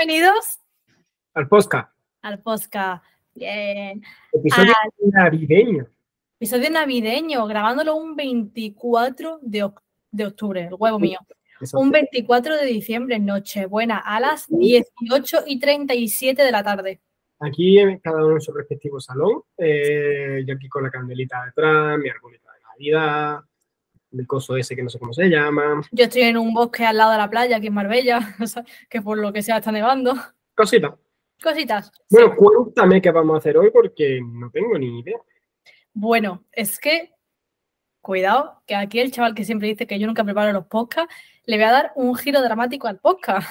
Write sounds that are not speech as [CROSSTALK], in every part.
bienvenidos al podcast. al podcast. Bien. Episodio navideño. Episodio navideño, grabándolo un 24 de, de octubre, el huevo mío. Un 24 de diciembre, Nochebuena, a las 18 y 37 de la tarde. Aquí en cada uno en su respectivo salón. eh, yo aquí con la candelita detrás, mi arbolito de Navidad, el coso ese que no sé cómo se llama. Yo estoy en un bosque al lado de la playa, aquí en Marbella, [LAUGHS] que por lo que sea está nevando. Cosita. Cositas. sí. Bueno, cuéntame qué vamos a hacer hoy porque no tengo ni idea. Bueno, es que, cuidado, que aquí el chaval que siempre dice que yo nunca preparo los podcasts, le voy a dar un giro dramático al podcast.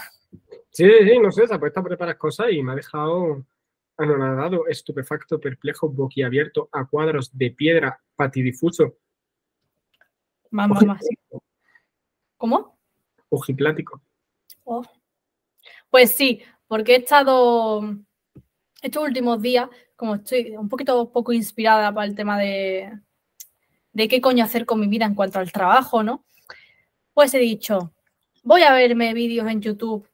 Sí, sí, no sé, se ha puesto a preparar cosas y me ha dejado anonadado, estupefacto, perplejo, boquiabierto, a cuadros de piedra, patidifuso, Más, más, más. ¿Cómo? ojiplático. Oh. Pues sí, porque he estado estos últimos días, como estoy un poquito poco inspirada para el tema de, de qué coño hacer con mi vida en cuanto al trabajo, ¿no? Pues he dicho, voy a verme vídeos en YouTube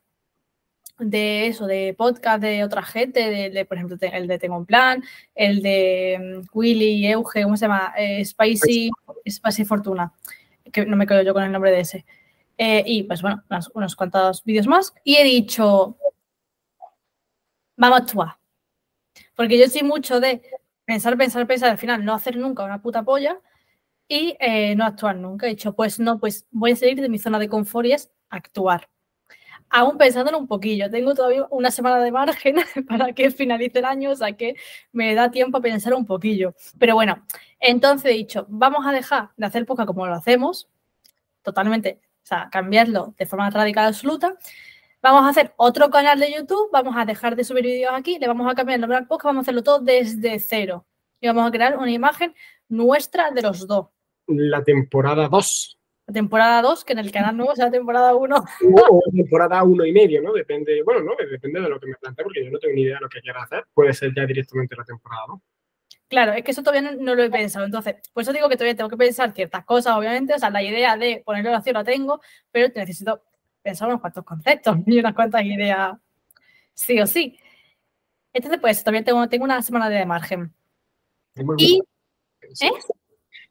de eso, de podcast de otra gente, de, por ejemplo, el de Tengo un Plan, el de mm, Willy, Euge, ¿cómo se llama? Eh, Spicy, Spicy Fortuna, que no me quedo yo con el nombre de ese. Eh, y pues bueno, unos, unos cuantos vídeos más. Y he dicho, vamos a actuar. Porque yo soy mucho de pensar, pensar, pensar, al final no hacer nunca una puta polla y eh, no actuar nunca. He dicho, pues no, pues voy a salir de mi zona de confort y es actuar. Aún pensándolo un poquillo, tengo todavía una semana de margen [LAUGHS] para que finalice el año, o sea que me da tiempo a pensar un poquillo. Pero bueno, entonces he dicho, vamos a dejar de hacer poca como lo hacemos, totalmente, o sea, cambiarlo de forma radical absoluta. Vamos a hacer otro canal de YouTube, vamos a dejar de subir vídeos aquí, le vamos a cambiar el nombre al podcast, vamos a hacerlo todo desde cero. Y vamos a crear una imagen nuestra de los dos. La temporada 2. La temporada 2, que en el canal nuevo será temporada 1. [LAUGHS] o temporada uno y medio, ¿no? Depende, bueno, no, depende de lo que me plantee, porque yo no tengo ni idea de lo que quiera hacer. Puede ser ya directamente la temporada, ¿no? Claro, es que eso todavía no, no lo he pensado. Entonces, por eso digo que todavía tengo que pensar ciertas cosas, obviamente. O sea, la idea de ponerlo en acción la tengo, pero necesito pensar unos cuantos conceptos [LAUGHS] y unas cuantas ideas, sí o sí. Entonces, pues todavía tengo, tengo una semana de margen. Y, ¿eh?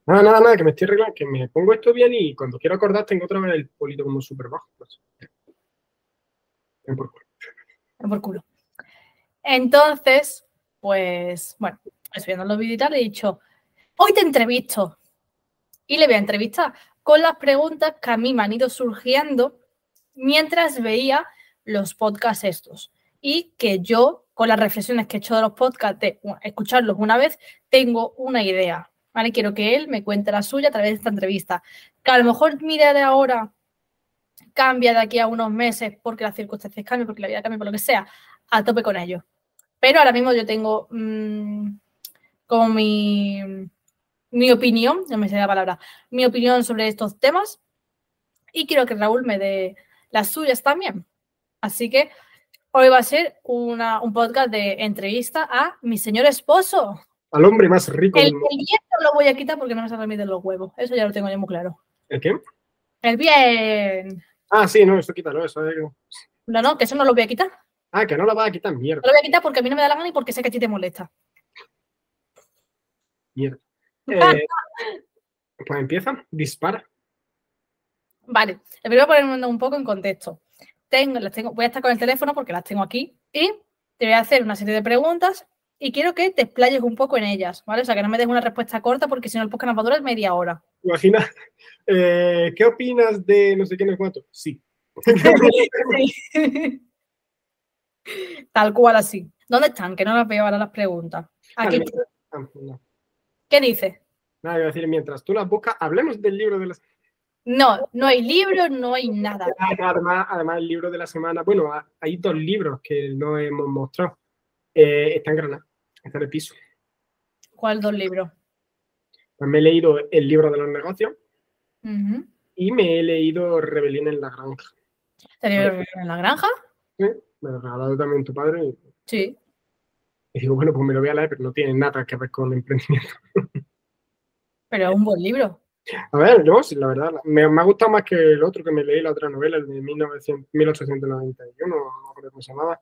Nada, nada, nada, que me estoy arreglando, que me pongo esto bien y cuando quiero acordar tengo otra vez el polito como súper bajo. Pues. Ven por culo. por culo. Entonces, pues, bueno, pues viendo los vídeos y he dicho, hoy te entrevisto. Y le voy a entrevistar con las preguntas que a mí me han ido surgiendo mientras veía los podcasts estos. Y que yo, con las reflexiones que he hecho de los podcasts, de escucharlos una vez, tengo una idea. ¿Vale? Quiero que él me cuente la suya a través de esta entrevista. Que a lo mejor mi idea de ahora cambia de aquí a unos meses porque las circunstancias cambian, porque la vida cambia, por lo que sea, a tope con ello. Pero ahora mismo yo tengo mmm, como mi, mi opinión, no me sé la palabra, mi opinión sobre estos temas y quiero que Raúl me dé las suyas también. Así que hoy va a ser un podcast de entrevista a mi señor esposo. Al hombre más rico El, del mundo. el bien no lo voy a quitar porque no me se remiten los huevos. Eso ya lo tengo yo muy claro. ¿El qué? El bien. Ah, sí, no, eso quítalo, eso es... No, no, que eso no lo voy a quitar. Ah, que no la vas a quitar, No mierda, lo voy a quitar porque a mí no me da la gana y porque sé que a ti te molesta. mierda. [LAUGHS] Eh, pues empieza, dispara. Vale, le voy a poner un poco en contexto. Tengo, las tengo, voy a estar con el teléfono porque las tengo aquí y te voy a hacer una serie de preguntas y quiero que te explayes un poco en ellas, ¿vale? O sea, que no me des una respuesta corta porque si no el podcast nos va a durar media hora. Imagina, [LAUGHS] eh, ¿qué opinas de no sé qué, no sé cuánto? Sí. [LAUGHS] Tal cual así. ¿Dónde están? Que no las veo ahora las preguntas. Aquí. Vale. Ah, no. ¿Qué dice? Nada, iba a decir, mientras tú las buscas, hablemos del libro de la semana. No, no hay libro, no hay nada. Además, además, el libro de la semana, bueno, ha- hay dos libros que no hemos mostrado. Eh, está en Granada, el piso. ¿Cuál dos libros? Pues me he leído el libro de los negocios y me he leído Rebelión en la Granja. ¿Te libro en la granja? ¿sí? Me lo ha regalado también tu padre. Y, Sí. y digo, bueno, pues me lo voy a leer, pero no tiene nada que ver con emprendimiento. [LAUGHS] Pero es un buen libro. A ver, yo, sí, la verdad, me, me, ha gustado más que el otro que me leí, la otra novela, el de 1900, 1891, no me acuerdo cómo se llamaba.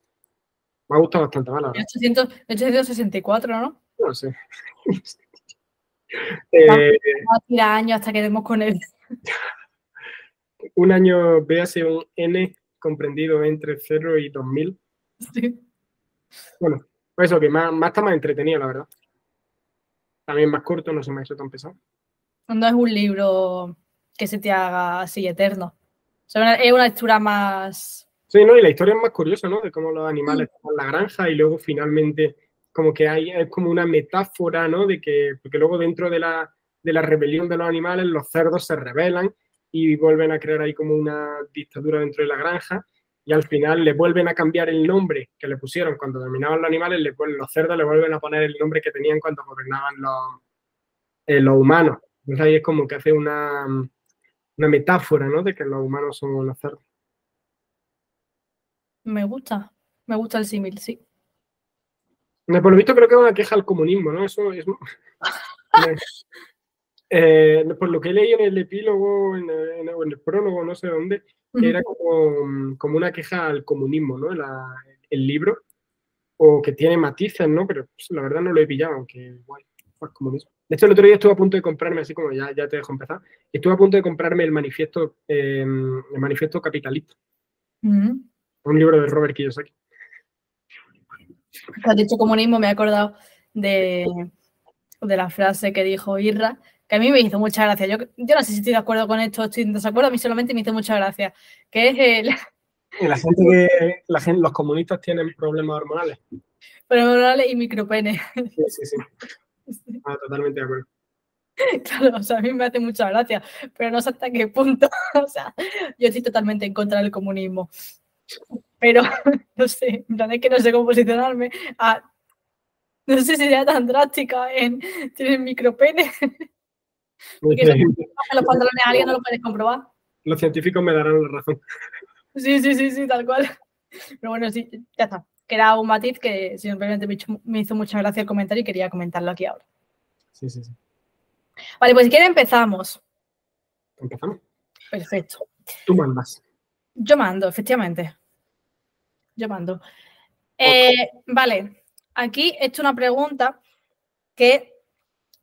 Me ha gustado bastante más, la verdad. 800, 864, ¿no? No sé. [LAUGHS] eh, Vamos a tirar años hasta que demos con él. un año, véase un N comprendido entre 0 y 2000. [LAUGHS] Sí. Bueno, pues eso, que más, más está más entretenido, la verdad. También más corto, no se me ha hecho tan pesado. No es un libro que se te haga así eterno. O sea, es una lectura más. Sí, ¿no? Y la historia es más curiosa, ¿no? De cómo los animales están en la granja y luego finalmente como que hay, es como una metáfora, ¿no? De que, porque luego dentro de la, de la rebelión de los animales, los cerdos se rebelan y vuelven a crear ahí como una dictadura dentro de la granja y al final le vuelven a cambiar el nombre que le pusieron cuando dominaban los animales, le, los cerdos le vuelven a poner el nombre que tenían cuando gobernaban los, eh, los humanos. Entonces ahí es como que hace una, una metáfora, ¿no? De que los humanos somos los cerdos. Me gusta, me gusta el símil, sí. Por lo visto creo que es una queja al comunismo, ¿no? Eso es... [LAUGHS] eh, por lo que leí en el epílogo, en, en, en el prólogo, no sé dónde, era como, como, una queja al comunismo, ¿no? La, el libro, o que tiene matices, ¿no? Pero pues, la verdad no lo he pillado, aunque guay, pues comunismo. De hecho, el otro día estuve a punto de comprarme, así como ya, ya te dejo empezar, estuve a punto de comprarme el manifiesto, eh, el manifiesto capitalista. Uh -huh. Un libro de Robert Kiyosaki. Has dicho comunismo, me he acordado de, de la frase que dijo Irra, que a mí me hizo mucha gracia. Yo, yo no sé si estoy de acuerdo con esto, estoy en desacuerdo, a mí solamente me hizo mucha gracia, que es el... La gente que, la gente, los comunistas tienen problemas hormonales. Problemas hormonales y micropene. Sí, sí, sí. Ah, totalmente de acuerdo. [LAUGHS] Claro, o sea, a mí me hace mucha gracia, pero no sé hasta qué punto. [LAUGHS] O sea, yo estoy totalmente en contra del comunismo. Pero, [LAUGHS] no sé, en plan es que no sé cómo posicionarme. A, no sé si sería tan drástica en tener micropene. [LAUGHS] Porque eso, los pantalones a alguien no lo puedes comprobar. Los científicos me darán la razón. Sí, sí, sí, sí, tal cual. Pero bueno, sí, ya está. Que era un matiz que simplemente me, me hizo mucha gracia el comentario y quería comentarlo aquí ahora. Sí, sí, sí. Vale, pues si quiere empezamos. ¿Empezamos? Perfecto. Tú mandas. Yo mando, efectivamente. Yo mando. Eh, vale, aquí he hecho una pregunta que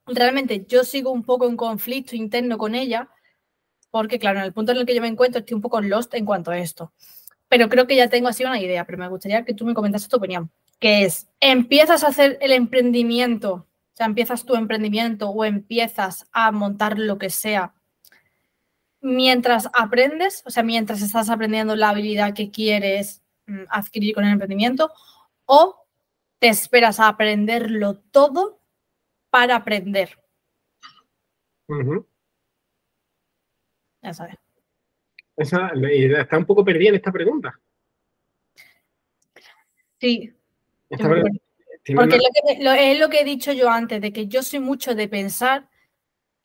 realmente yo sigo un poco en conflicto interno con ella, porque claro, en el punto en el que yo me encuentro estoy un poco lost en cuanto a esto. Pero creo que ya tengo así una idea, pero me gustaría que tú me comentases tu opinión, que es, ¿empiezas a hacer el emprendimiento? O sea, empiezas tu emprendimiento o empiezas a montar lo que sea mientras aprendes, o sea, mientras estás aprendiendo la habilidad que quieres mm, adquirir con el emprendimiento, o te esperas a aprenderlo todo para aprender. Uh -huh. Ya sabes. Esa, está un poco perdida en esta pregunta. Sí. Esta pregunta, Porque una... lo que, lo, es lo que he dicho yo antes, de que yo soy mucho de pensar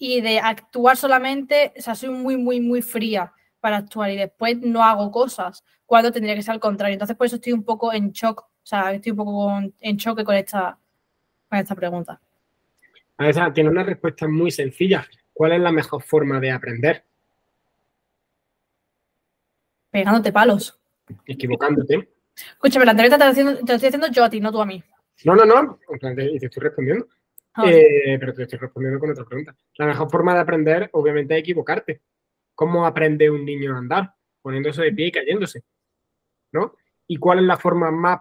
y de actuar solamente, o sea, soy muy, muy, muy fría para actuar y después no hago cosas cuando tendría que ser al contrario. Entonces, por eso estoy un poco en shock, o sea, estoy un poco con, en choque con esta, con esta pregunta. A ver, tiene una respuesta muy sencilla. ¿Cuál es la mejor forma de aprender? Pegándote palos. Equivocándote. Escúchame, la entrevista te, haciendo, te lo estoy haciendo yo a ti, no tú a mí. No, no, no. Y te estoy respondiendo. Ah, Eh, pero te estoy respondiendo con otra pregunta. La mejor forma de aprender, obviamente, es equivocarte. ¿Cómo aprende un niño a andar? Poniéndose de pie y cayéndose. ¿No? ¿Y cuál es la forma más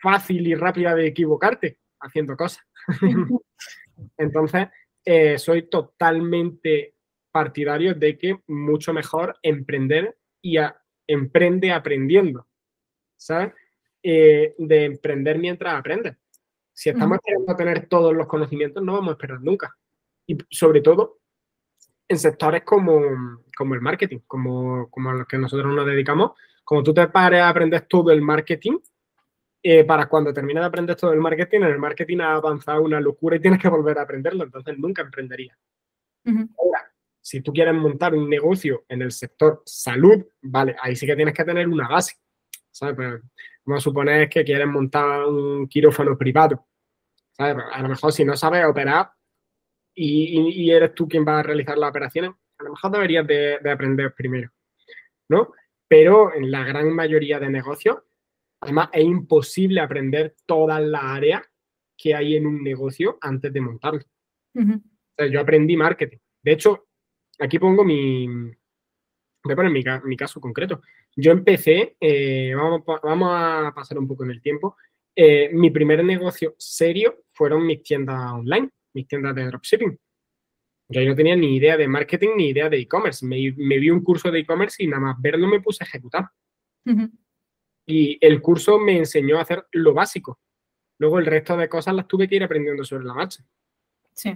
fácil y rápida de equivocarte? Haciendo cosas. [LAUGHS] Entonces, eh, soy totalmente partidario de que mucho mejor emprender y a, emprende aprendiendo. ¿Sabes? Eh, de emprender mientras aprendes. Si estamos esperando a tener todos los conocimientos, no vamos a esperar nunca. Y sobre todo en sectores como, como el marketing, como, como a los que nosotros nos dedicamos. Como tú te pares a aprender todo el marketing, eh, para cuando termines de aprender todo el marketing, en el marketing ha avanzado una locura y tienes que volver a aprenderlo, entonces nunca emprenderías. Uh -huh. Ahora, si tú quieres montar un negocio en el sector salud, vale, ahí sí que tienes que tener una base. ¿sabes? Pero vamos a suponer que quieres montar un quirófano privado. ¿sabes? A lo mejor si no sabes operar, y, eres tú quien va a realizar las operaciones, a lo mejor deberías de, aprender primero, ¿no? Pero en la gran mayoría de negocios, además es imposible aprender todas las áreas que hay en un negocio antes de montarlo. yo aprendí marketing. De hecho, aquí pongo mi, voy a poner mi, caso concreto. Yo empecé, eh, vamos, vamos, a pasar un poco en el tiempo, eh, mi primer negocio serio fueron mis tiendas online, mis tiendas de dropshipping. Yo no tenía ni idea de marketing ni idea de e-commerce. Me, vi un curso de e-commerce y nada más verlo me puse a ejecutar. Y el curso me enseñó a hacer lo básico. Luego el resto de cosas las tuve que ir aprendiendo sobre la marcha. Sí.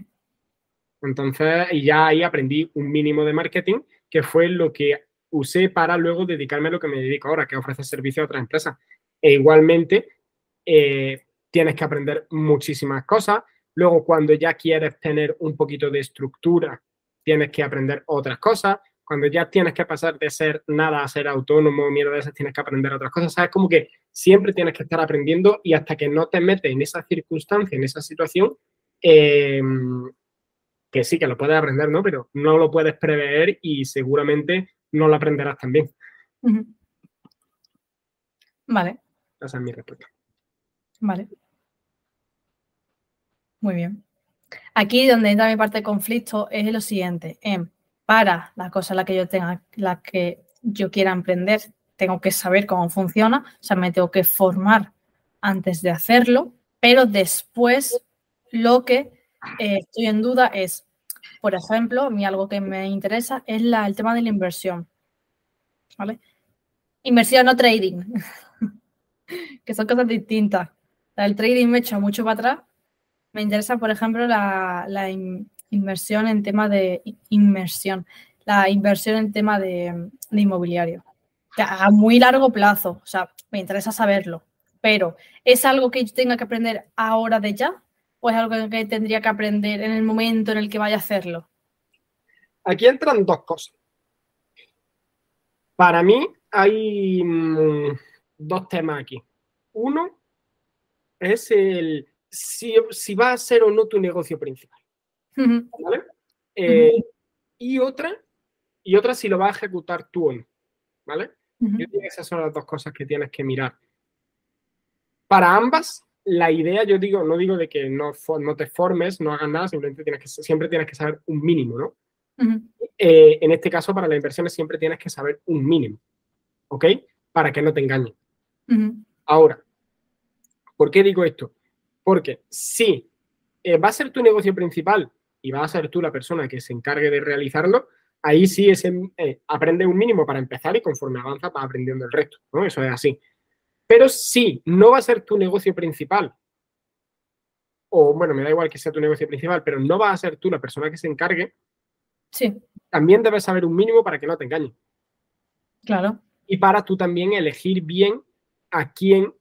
Entonces, y ya ahí aprendí un mínimo de marketing, que fue lo que usé para luego dedicarme a lo que me dedico ahora, que es ofrecer servicio a otras empresas. E igualmente, eh, tienes que aprender muchísimas cosas. Luego, cuando ya quieres tener un poquito de estructura, tienes que aprender otras cosas. Cuando ya tienes que pasar de ser nada a ser autónomo, mierda de esas, tienes que aprender otras cosas. ¿Sabes? Como que siempre tienes que estar aprendiendo y hasta que no te metes en esa circunstancia, en esa situación, eh, que sí que lo puedes aprender, ¿no? Pero no lo puedes prever y seguramente no lo aprenderás también. Vale. Esa es mi respuesta. Vale. Muy bien. Aquí donde entra mi parte de conflicto es lo siguiente. para la cosa la que yo tenga, la que yo quiera emprender, tengo que saber cómo funciona, o sea, me tengo que formar antes de hacerlo, pero después lo que eh, estoy en duda es, por ejemplo, a mí algo que me interesa es el tema de la inversión. ¿Vale? Inversión, no trading, [LAUGHS] que son cosas distintas. El trading me echa mucho para atrás. Me interesa, por ejemplo, la, inversión en tema de inmersión, la inversión en tema de, inmobiliario. a muy largo plazo, o sea, me interesa saberlo, pero ¿es algo que yo tenga que aprender ahora de ya? ¿O es algo que tendría que aprender en el momento en el que vaya a hacerlo? Aquí entran dos cosas. Para mí hay mm, dos temas aquí. Uno es el si, va a ser o no tu negocio principal. ¿Vale? Eh, y otra, y otra si lo vas a ejecutar tú o no. ¿Vale? Yo que esas son las dos cosas que tienes que mirar. Para ambas, la idea, yo digo, no digo de que no, no te formes, no hagas nada, simplemente tienes que, siempre tienes que saber un mínimo, ¿no? Eh, en este caso, para las inversiones, siempre tienes que saber un mínimo, ¿ok? Para que no te engañen. Ahora, ¿Por qué digo esto? Porque si eh, va a ser tu negocio principal y vas a ser tú la persona que se encargue de realizarlo, ahí sí es, eh, aprende un mínimo para empezar y conforme avanza vas aprendiendo el resto, ¿no? Eso es así. Pero si no va a ser tu negocio principal, o bueno, me da igual que sea tu negocio principal, pero no va a ser tú la persona que se encargue, sí. también debes saber un mínimo para que no te engañen. Claro. Y para tú también elegir bien a quién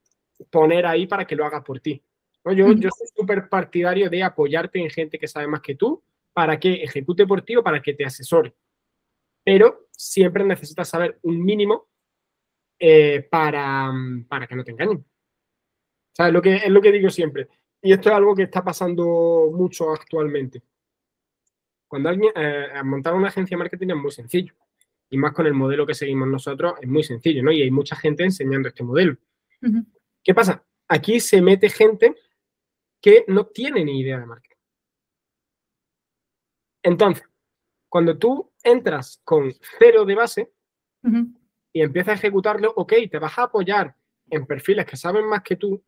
poner ahí para que lo haga por ti. ¿no? Yo, yo soy súper partidario de apoyarte en gente que sabe más que tú para que ejecute por ti o para que te asesore. Pero siempre necesitas saber un mínimo eh, para, para que no te engañen. ¿Sabes? Lo que, es lo que digo siempre. Y esto es algo que está pasando mucho actualmente. Cuando alguien eh, montar una agencia de marketing es muy sencillo. Y más con el modelo que seguimos nosotros es muy sencillo, ¿no? Y hay mucha gente enseñando este modelo. ¿Qué pasa? Aquí se mete gente que no tiene ni idea de marketing. Entonces, cuando tú entras con cero de base y empiezas a ejecutarlo, ok, te vas a apoyar en perfiles que saben más que tú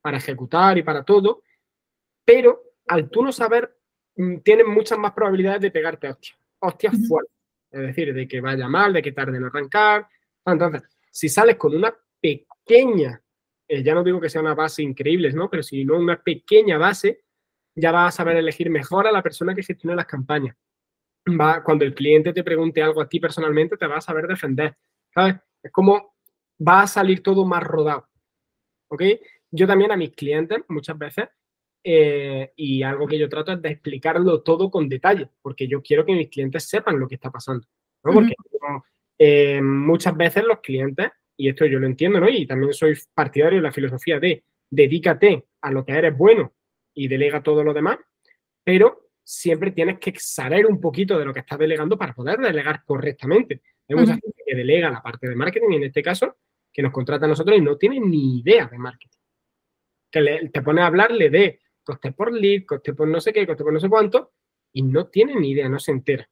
para ejecutar y para todo, pero al tú no saber, mm, tienes muchas más probabilidades de pegarte hostias, hostias fuertes. Es decir, de que vaya mal, de que tarde en arrancar. Entonces, si sales con una pequeña eh, ya no digo que sea una base increíble, ¿no? Pero si no una pequeña base, ya vas a saber elegir mejor a la persona que gestiona las campañas. Va, cuando el cliente te pregunte algo a ti personalmente, te vas a saber defender. ¿Sabes? Es como va a salir todo más rodado. ¿Ok? Yo también a mis clientes muchas veces, eh, y algo que yo trato es de explicarlo todo con detalle, porque yo quiero que mis clientes sepan lo que está pasando. ¿no? Porque eh, muchas veces los clientes y esto yo lo entiendo, ¿no? Y también soy partidario de la filosofía de dedícate a lo que eres bueno y delega todo lo demás, pero siempre tienes que saber un poquito de lo que estás delegando para poder delegar correctamente. Hay mucha gente que delega la parte de marketing, en este caso, que nos contrata a nosotros y no tiene ni idea de marketing. Que te pone a hablarle de coste por lead, coste por no sé qué, coste por no sé cuánto, y no tiene ni idea, no se entera.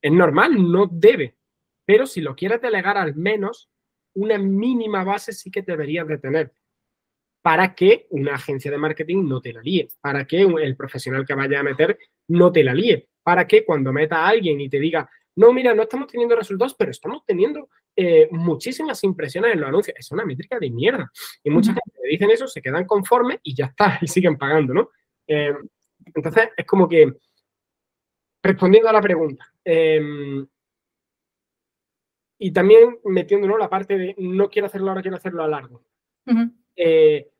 Es normal, no debe, pero si lo quieres delegar al menos, una mínima base sí que deberías de tener para que una agencia de marketing no te la líe, para que el profesional que vaya a meter no te la líe, para que cuando meta a alguien y te diga, no, mira, no estamos teniendo resultados, pero estamos teniendo eh, muchísimas impresiones en los anuncios. Es una métrica de mierda. Y mucha gente que dicen eso se quedan conformes y ya está, [LAUGHS] y siguen pagando, ¿no? Eh, entonces, es como que, respondiendo a la pregunta, em, y también metiéndonos la parte de no quiero hacerlo ahora, quiero hacerlo a largo. Eh,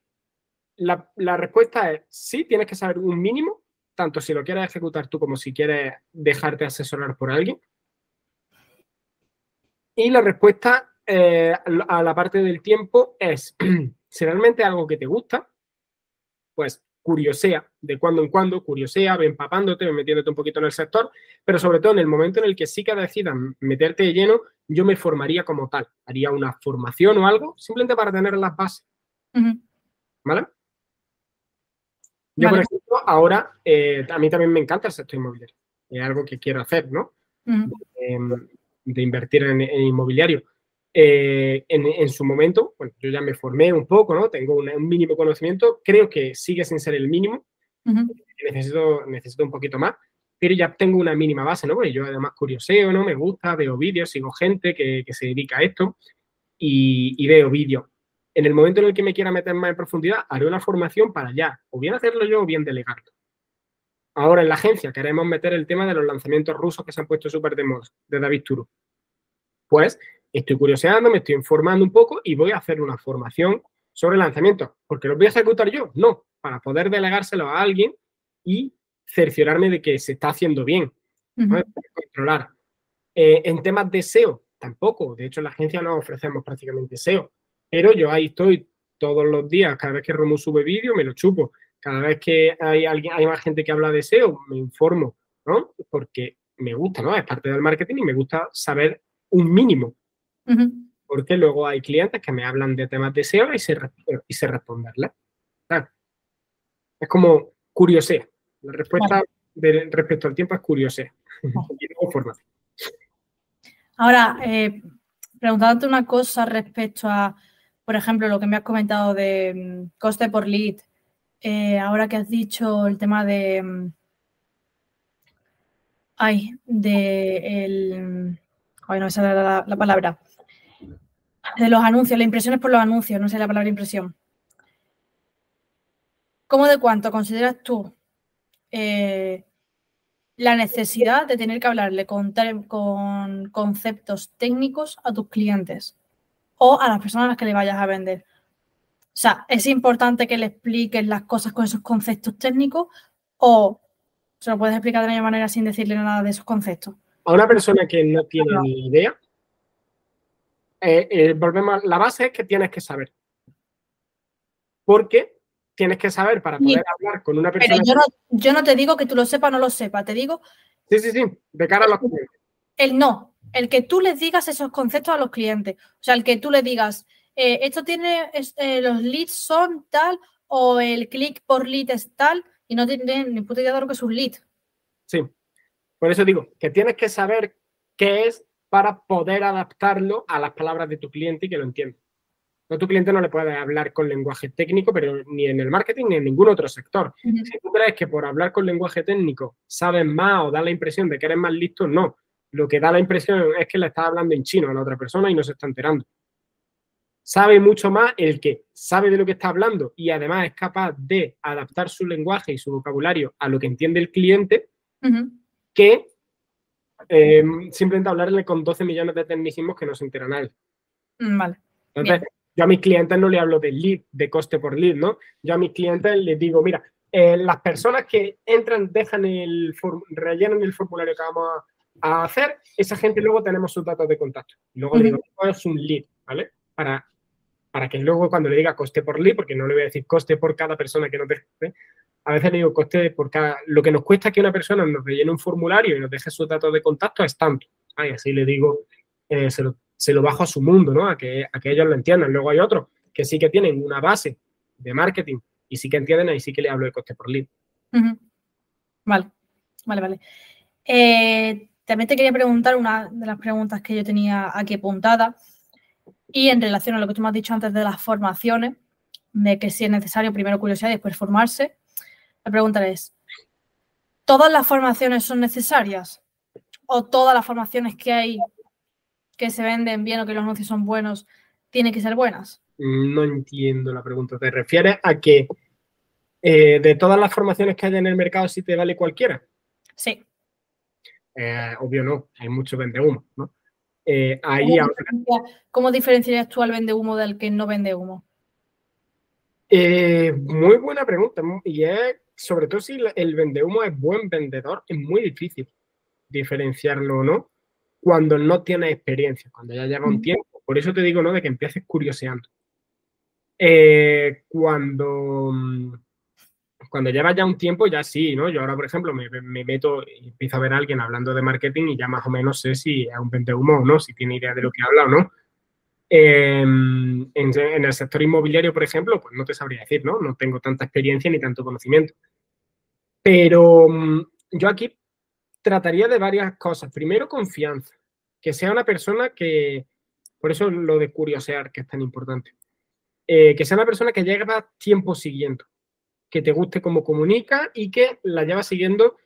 la, la, respuesta es sí, tienes que saber un mínimo, tanto si lo quieres ejecutar tú como si quieres dejarte asesorar por alguien. Y la respuesta eh, a la parte del tiempo es, [CLEARS THROAT] si realmente es algo que te gusta, pues curiosea de cuando en cuando, curiosea, ven empapándote, metiéndote un poquito en el sector, pero sobre todo en el momento en el que sí que decidas meterte de lleno, yo me formaría como tal. Haría una formación o algo, simplemente para tener las bases. ¿Vale? Yo, por ejemplo, ahora, eh, a mí también me encanta el sector inmobiliario. Es algo que quiero hacer, ¿no? De invertir en, inmobiliario. Eh, en, su momento, bueno, yo ya me formé un poco, ¿no? Tengo un, mínimo conocimiento, creo que sigue sin ser el mínimo, necesito, necesito un poquito más, pero ya tengo una mínima base, ¿no? Porque yo además curioseo, ¿no? Me gusta, veo vídeos, sigo gente que, que se dedica a esto y, y veo vídeos. En el momento en el que me quiera meter más en profundidad, haré una formación para ya, o bien hacerlo yo o bien delegarlo. Ahora en la agencia queremos meter el tema de los lanzamientos rusos que se han puesto súper de moda, de David Turo. Pues estoy curioseando, me estoy informando un poco y voy a hacer una formación sobre lanzamientos. ¿Porque los voy a ejecutar yo? No, para poder delegárselo a alguien y cerciorarme de que se está haciendo bien. Controlar. Eh, en temas de SEO, tampoco. De hecho, en la agencia no ofrecemos prácticamente SEO. Pero yo ahí estoy todos los días, cada vez que Romo sube vídeo, me lo chupo. Cada vez que hay alguien, hay más gente que habla de SEO, me informo, ¿no? Porque me gusta, ¿no? Es parte del marketing y me gusta saber un mínimo. Porque luego hay clientes que me hablan de temas de SEO y se, y se responderles. Es como curiosea. La respuesta respecto al tiempo es curiosea. [LAUGHS] Ahora, eh, preguntándote una cosa respecto a, por ejemplo, lo que me has comentado de mm, coste por lead eh, ahora que has dicho el tema de. Mm, ay, de. El, ay, no me sale la, la, palabra. De los anuncios, las impresiones por los anuncios, no sé la palabra impresión. ¿Cómo de cuánto consideras tú eh, la necesidad de tener que hablarle con, con conceptos técnicos a tus clientes o a las personas a las que le vayas a vender? O sea, ¿es importante que le expliques las cosas con esos conceptos técnicos o se lo puedes explicar de una manera sin decirle nada de esos conceptos? A una persona que no tiene ni idea, eh, eh, volvemos, la base es que tienes que saber. Porque tienes que saber para poder hablar con una persona. Pero yo no, yo no te digo que tú lo sepas o no lo sepas, te digo. Sí, sí, sí, de cara a los clientes. El no, el que tú les digas esos conceptos a los clientes. O sea, el que tú les digas, eh, esto tiene, eh, los leads son tal o el clic por lead es tal y no tienen ni puta idea de lo que es un lead. Sí, por eso digo que tienes que saber qué es para poder adaptarlo a las palabras de tu cliente y que lo entienda. No, tu cliente no le puede hablar con lenguaje técnico, pero ni en el marketing ni en ningún otro sector. Si tú crees que por hablar con lenguaje técnico sabes más o da la impresión de que eres más listo, no. Lo que da la impresión es que le estás hablando en chino a la otra persona y no se está enterando sabe mucho más el que sabe de lo que está hablando y además es capaz de adaptar su lenguaje y su vocabulario a lo que entiende el cliente que eh, simplemente hablarle con 12 millones de tecnicismos que no se enteran nadie. Mm, vale. Entonces, yo a mis clientes no le hablo de lead, de coste por lead, ¿no? Yo a mis clientes les digo, mira, eh, las personas que entran, dejan el, rellenan el formulario que vamos a, hacer, esa gente luego tenemos sus datos de contacto. Luego le digo, es un lead, ¿vale? Para para que luego cuando le diga coste por lead, porque no le voy a decir coste por cada persona que no te a veces le digo coste por cada, lo que nos cuesta que una persona nos rellene un formulario y nos deje sus datos de contacto es tanto. Y así le digo, eh, se, lo, bajo a su mundo, ¿no? A que, a que ellos lo entiendan. Luego hay otros que sí que tienen una base de marketing y sí que entienden, ahí sí que le hablo de coste por lead. Vale, vale, vale. Eh, también te quería preguntar una de las preguntas que yo tenía aquí apuntada y en relación a lo que tú me has dicho antes de las formaciones, de que si es necesario primero curiosidad y después formarse, la pregunta es, ¿todas las formaciones son necesarias? ¿O todas las formaciones que hay que se venden bien o que los anuncios son buenos tienen que ser buenas? No entiendo la pregunta. ¿Te refieres a que eh, de todas las formaciones que hay en el mercado sí te vale cualquiera? Sí. Eh, obvio no, hay mucho vende humo, ¿no? Eh, ¿Cómo, diferenciarías tú al vende humo del que no vende humo? muy buena pregunta. Y es, sobre todo si el vende humo es buen vendedor, es muy difícil diferenciarlo o no cuando no tienes experiencia, cuando ya lleva un tiempo. Por eso te digo, ¿no? De que empieces curioseando. cuando mm, cuando llevas ya un tiempo, ya sí, ¿no? Yo ahora, por ejemplo, me, meto y empiezo a ver a alguien hablando de marketing y ya más o menos sé si es un vende humo o no, si tiene idea de lo que habla o no. Em, en, el sector inmobiliario, por ejemplo, pues no te sabría decir, ¿no? No tengo tanta experiencia ni tanto conocimiento. Pero mm, yo aquí trataría de varias cosas. Primero, confianza. Que sea una persona que, por eso lo de curiosear, que es tan importante. Eh, que sea una persona que lleva tiempo siguiendo que te guste cómo comunica y que la lleva siguiendo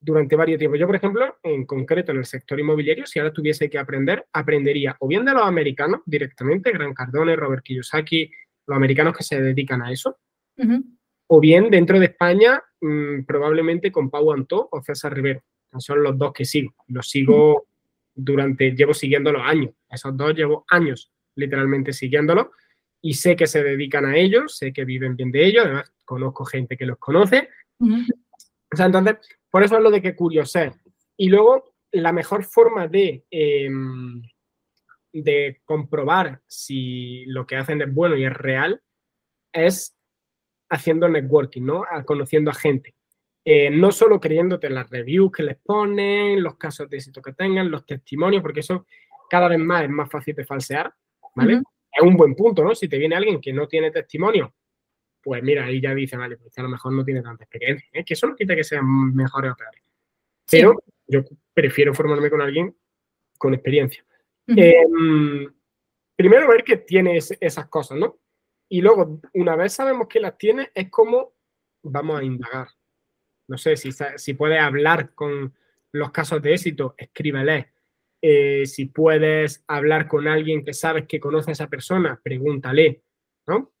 durante varios tiempos. Yo, por ejemplo, en concreto en el sector inmobiliario, si ahora tuviese que aprender, aprendería o bien de los americanos directamente, Gran Cardone, Robert Kiyosaki, los americanos que se dedican a eso, o bien dentro de España, mm, probablemente con Pau Antó o César Rivero. Son los dos que sigo. Los sigo durante, llevo siguiéndolos años. Esos dos llevo años literalmente siguiéndolos y sé que se dedican a ellos, sé que viven bien de ellos, además conozco gente que los conoce. O sea, entonces, por eso es lo de que curioser. Y luego, la mejor forma de, em, de comprobar si lo que hacen es bueno y es real es haciendo networking, ¿no? Conociendo a gente. Eh, no solo creyéndote en las reviews que les ponen, los casos de éxito que tengan, los testimonios, porque eso cada vez más es más fácil de falsear, ¿vale? es un buen punto, ¿no? Si te viene alguien que no tiene testimonio, pues mira, ahí ya dice, vale, pues a lo mejor no tiene tanta experiencia. Es que eso no quita que sean mejores o peores. Pero yo prefiero formarme con alguien con experiencia. Em, primero ver que tienes esas cosas, ¿no? Y luego, una vez sabemos que las tiene, es como vamos a indagar. No sé, si, si puedes hablar con los casos de éxito, escríbele. Eh, si puedes hablar con alguien que sabes que conoce a esa persona, pregúntale, ¿no?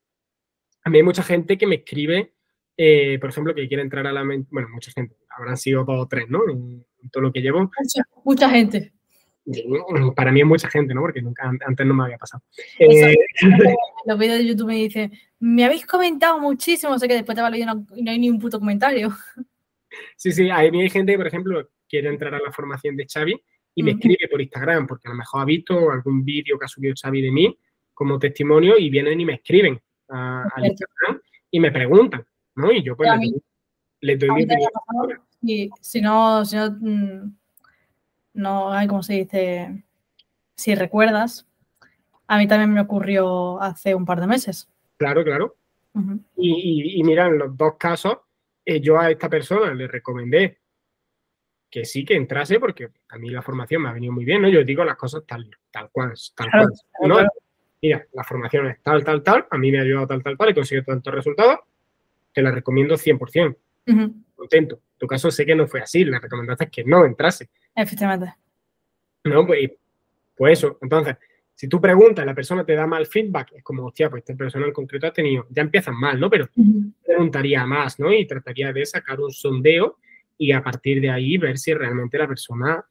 A mí hay mucha gente que me escribe, eh, por ejemplo, que quiere entrar a la mente, bueno, mucha gente, habrán sido dos o tres, ¿no? En, todo lo que llevo. Mucha, gente. Para mí es mucha gente, ¿no? Porque nunca, antes no me había pasado. Eh, [LAUGHS] los vídeos de YouTube me dicen, me habéis comentado muchísimo, sé que después te va a leer y no hay ni un puto comentario. [LAUGHS] Sí, sí, a mí hay gente que, por ejemplo, quiere entrar a la formación de Xavi y me escribe por Instagram, porque a lo mejor ha visto algún vídeo que ha subido Xavi de mí como testimonio y vienen y me escriben al Instagram y me preguntan, ¿no? Y yo pues les, doy mi opinión. Y si no, si no, mm, no hay como se dice, si recuerdas, a mí también me ocurrió hace un par de meses. Claro, claro. y, y, mira, en los dos casos, eh, yo a esta persona le recomendé que sí que entrase, porque a mí la formación me ha venido muy bien, ¿no? Yo digo las cosas tal, tal cual, tal cual. ¿no? Mira, la formación es tal, tal, tal, a mí me ha ayudado tal, tal, tal, he conseguido tantos resultados, te la recomiendo 100%. Contento. En tu caso sé que no fue así, la recomendaste que no entrase. Efectivamente. No, pues, pues eso. Entonces, si tú preguntas y la persona te da mal feedback, es como, hostia, pues esta persona en concreto ha tenido, ya empiezan mal, ¿no? Pero preguntaría más, ¿no? Y trataría de sacar un sondeo y a partir de ahí ver si realmente la persona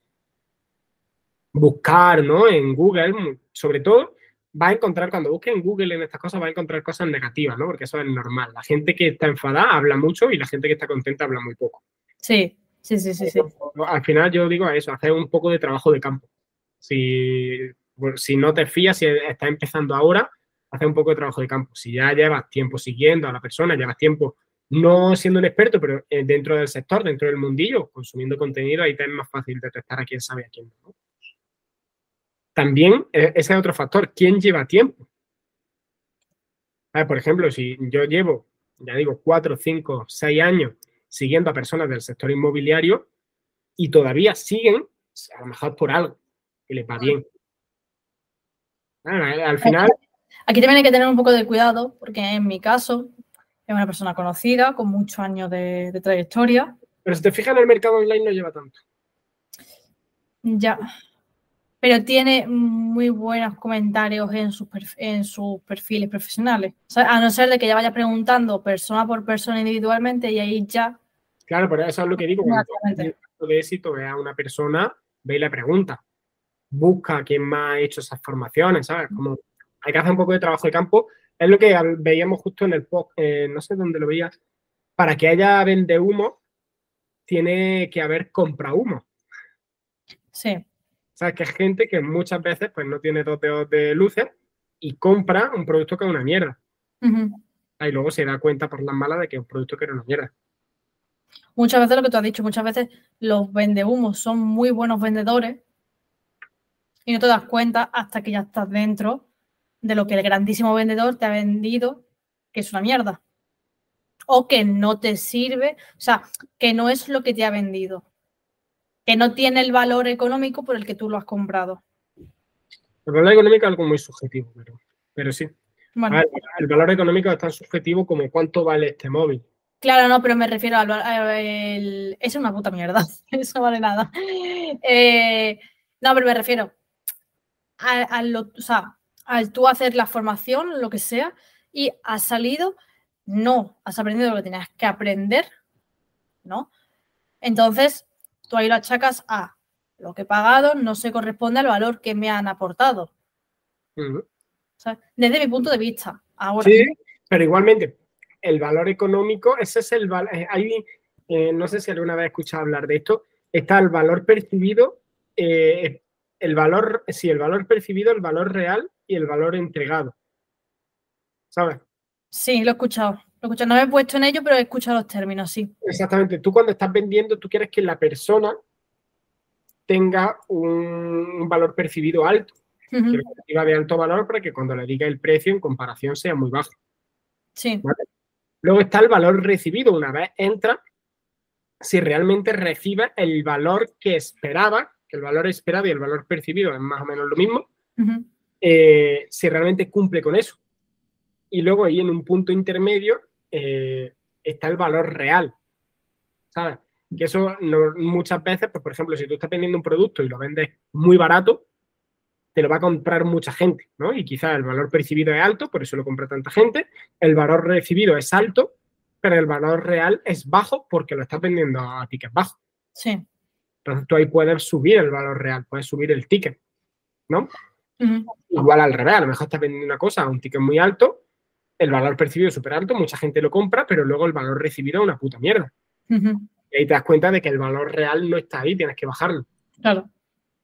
buscar, ¿no? En Google, sobre todo, va a encontrar, cuando busque en Google en estas cosas, va a encontrar cosas negativas, ¿no? Porque eso es normal. La gente que está enfadada habla mucho y la gente que está contenta habla muy poco. Sí, sí, sí, sí. sí. Al final yo digo eso, hacer un poco de trabajo de campo. Si, si no te fías, si estás empezando ahora, hacer un poco de trabajo de campo. Si ya llevas tiempo siguiendo a la persona, llevas tiempo no siendo un experto, pero eh, dentro del sector, dentro del mundillo, consumiendo contenido, ahí te es más fácil detectar a quién sabe a quién no. También eh, ese es otro factor, ¿quién lleva tiempo? por ejemplo, si yo llevo, ya digo, cuatro, cinco, seis años siguiendo a personas del sector inmobiliario y todavía siguen, a lo mejor por algo, que les va bien. al final... Aquí también hay que tener un poco de cuidado, porque en mi caso, es una persona conocida, con muchos años de, trayectoria. Pero si te fijas en el mercado online no lleva tanto. Ya. Pero tiene muy buenos comentarios en sus, en sus perfiles profesionales. a no ser de que ya vaya preguntando persona por persona individualmente y ahí ya. Claro, pero eso es lo que digo. Cuando de éxito, ve a una persona, ve y le pregunta. Busca a quién más ha hecho esas formaciones, ¿sabes? Como hay que hacer un poco de trabajo de campo es lo que veíamos justo en el post, eh, no sé dónde lo veías. Para que haya vende humo, tiene que haber compra humo. Sí. O sea, que es gente que muchas veces pues no tiene dos dedos de luces y compra un producto que es una mierda. Y luego se da cuenta por las malas de que es un producto que era una mierda. Muchas veces lo que tú has dicho, muchas veces los vendehumos son muy buenos vendedores y no te das cuenta hasta que ya estás dentro de lo que el grandísimo vendedor te ha vendido, que es una mierda. O que no te sirve, o sea, que no es lo que te ha vendido. Que no tiene el valor económico por el que tú lo has comprado. El valor económico es algo muy subjetivo, pero, sí. el valor económico es tan subjetivo como cuánto vale este móvil. Claro, no, pero me refiero al... El, es una puta mierda. [LAUGHS] Eso no vale nada. Eh, no, pero me refiero a, lo, o sea, al tú hacer la formación, lo que sea, y has salido, no, has aprendido lo que tenías que aprender, ¿no? Entonces, tú ahí lo achacas a lo que he pagado no se corresponde al valor que me han aportado. desde mi punto de vista. Ahora. Sí, pero igualmente, el valor económico, ese es el valor. Eh, eh, no sé si alguna vez he escuchado hablar de esto, está el valor percibido, eh, el valor, sí, el valor percibido, el valor real y el valor entregado. ¿Sabes? Sí, lo he escuchado. Lo. No me he puesto en ello, pero he escuchado los términos, sí. Exactamente. Tú cuando estás vendiendo, tú quieres que la persona tenga un valor percibido alto. Que de alto valor para que cuando le diga el precio en comparación sea muy bajo. Sí. Luego está el valor recibido. Una vez entra, si realmente recibe el valor que esperaba, que el valor esperado y el valor percibido es más o menos lo mismo, eh, si realmente cumple con eso. Y luego ahí en un punto intermedio eh, está el valor real, ¿sabes? Que eso muchas veces, pues por ejemplo, si tú estás vendiendo un producto y lo vendes muy barato, te lo va a comprar mucha gente, ¿no? Y quizás el valor percibido es alto, por eso lo compra tanta gente, el valor recibido es alto, pero el valor real es bajo porque lo estás vendiendo a ticket bajo. Sí. Entonces tú ahí puedes subir el valor real, puedes subir el ticket, ¿no? Igual al revés, a lo mejor estás vendiendo una cosa a un ticket muy alto, el valor percibido es súper alto, mucha gente lo compra, pero luego el valor recibido es una puta mierda. Y ahí te das cuenta de que el valor real no está ahí, tienes que bajarlo. Claro.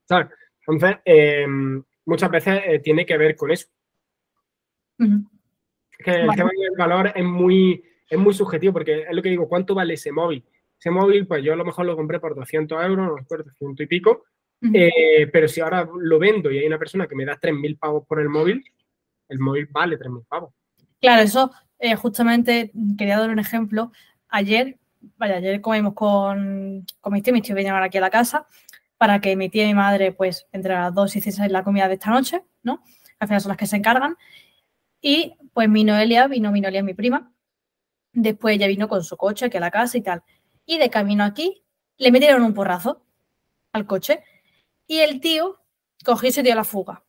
¿Sabes? Entonces, em, muchas veces eh, tiene que ver con eso. que el tema del valor es muy, es muy subjetivo, porque es lo que digo, ¿cuánto vale ese móvil? Ese móvil, pues yo a lo mejor lo compré por 200 euros, no recuerdo, 100 y pico, eh, pero si ahora lo vendo y hay una persona que me da 3.000 pavos por el móvil, el móvil vale 3.000 pavos. Claro, eso eh, justamente quería dar un ejemplo. Ayer, vaya, ayer comimos con, mis tíos, mis tíos vinieron aquí a la casa para que mi tía y mi madre, pues, entre las dos hiciesen la comida de esta noche, ¿no? Al final son las que se encargan. Y pues mi Noelia, vino mi Noelia, mi prima. Después ella vino con su coche aquí a la casa y tal. Y de camino aquí le metieron un porrazo al coche y el tío cogió y se dio la fuga.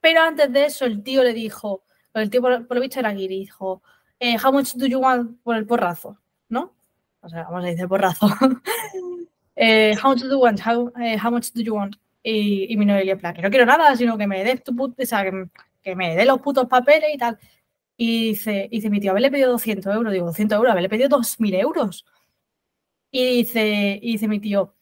Pero antes de eso, el tío le dijo, el tío por, lo visto era Guiri, dijo, eh, how much do you want por el porrazo? ¿No? O sea, vamos a decir porrazo. [LAUGHS] eh, how much do you want? How, eh, much do you want? Y, y mi novia en plan, que no quiero nada, sino que me des tu puto, que, me dé los putos papeles y tal. Y dice, dice mi tío, haberle pedido 200 euros. Digo, 200 euros, haberle pedido 2.000 euros. Y dice, y dice mi tío,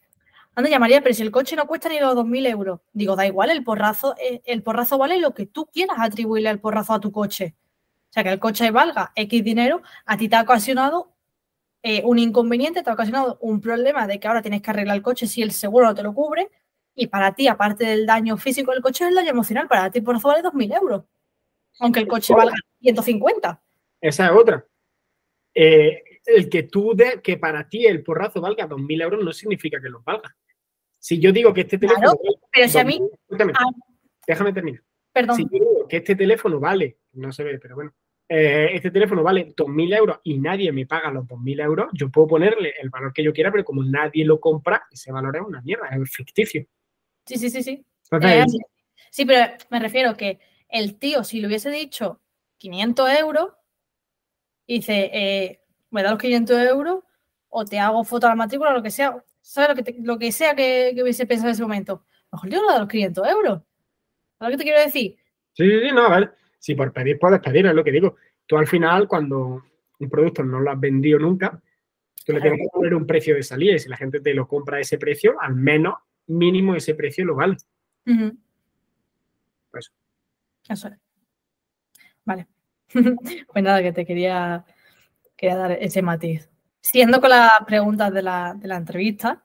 Anda, llamaría, pero si el coche no cuesta ni los 2.000 euros. Digo, da igual, el porrazo, eh, el porrazo vale lo que tú quieras atribuirle al porrazo a tu coche. sea, que el coche valga X dinero, a ti te ha ocasionado eh, un inconveniente, te ha ocasionado un problema de que ahora tienes que arreglar el coche si el seguro no te lo cubre. Y para ti, aparte del daño físico del coche, es el daño emocional. Para ti, por eso vale 2.000 euros. Aunque el coche valga 150. Esa es otra. Eh, el que tú de, que para ti el porrazo valga 2.000 euros no significa que lo valga. Si yo digo que este teléfono. pero si a mí. Ah. déjame terminar. Perdón. Si yo digo que este teléfono vale, no se ve, pero bueno, eh, este teléfono vale 2.000 euros y nadie me paga los 2.000 euros, yo puedo ponerle el valor que yo quiera, pero como nadie lo compra, ese valor es una mierda, es ficticio. Sí, sí, sí, sí. Eh, sí, pero me refiero que el tío, si le hubiese dicho 500 euros, dice, eh, me da los 500 euros o te hago foto a la matrícula o lo que sea. ¿Sabes lo que, lo que sea que, hubiese pensado en ese momento? mejor yo no da los 500 euros. ¿Sabes lo que te quiero decir? Sí, sí, no, a ver. Si por pedir puedes pedir, es lo que digo. Tú al final, cuando un producto no lo has vendido nunca, tú le tienes que poner un precio de salida y si la gente te lo compra a ese precio, al menos mínimo ese precio lo vale. Pues. Eso es. Vale. [LAUGHS] pues nada, que te quería, quería dar ese matiz. Siendo con las preguntas de la, de la entrevista,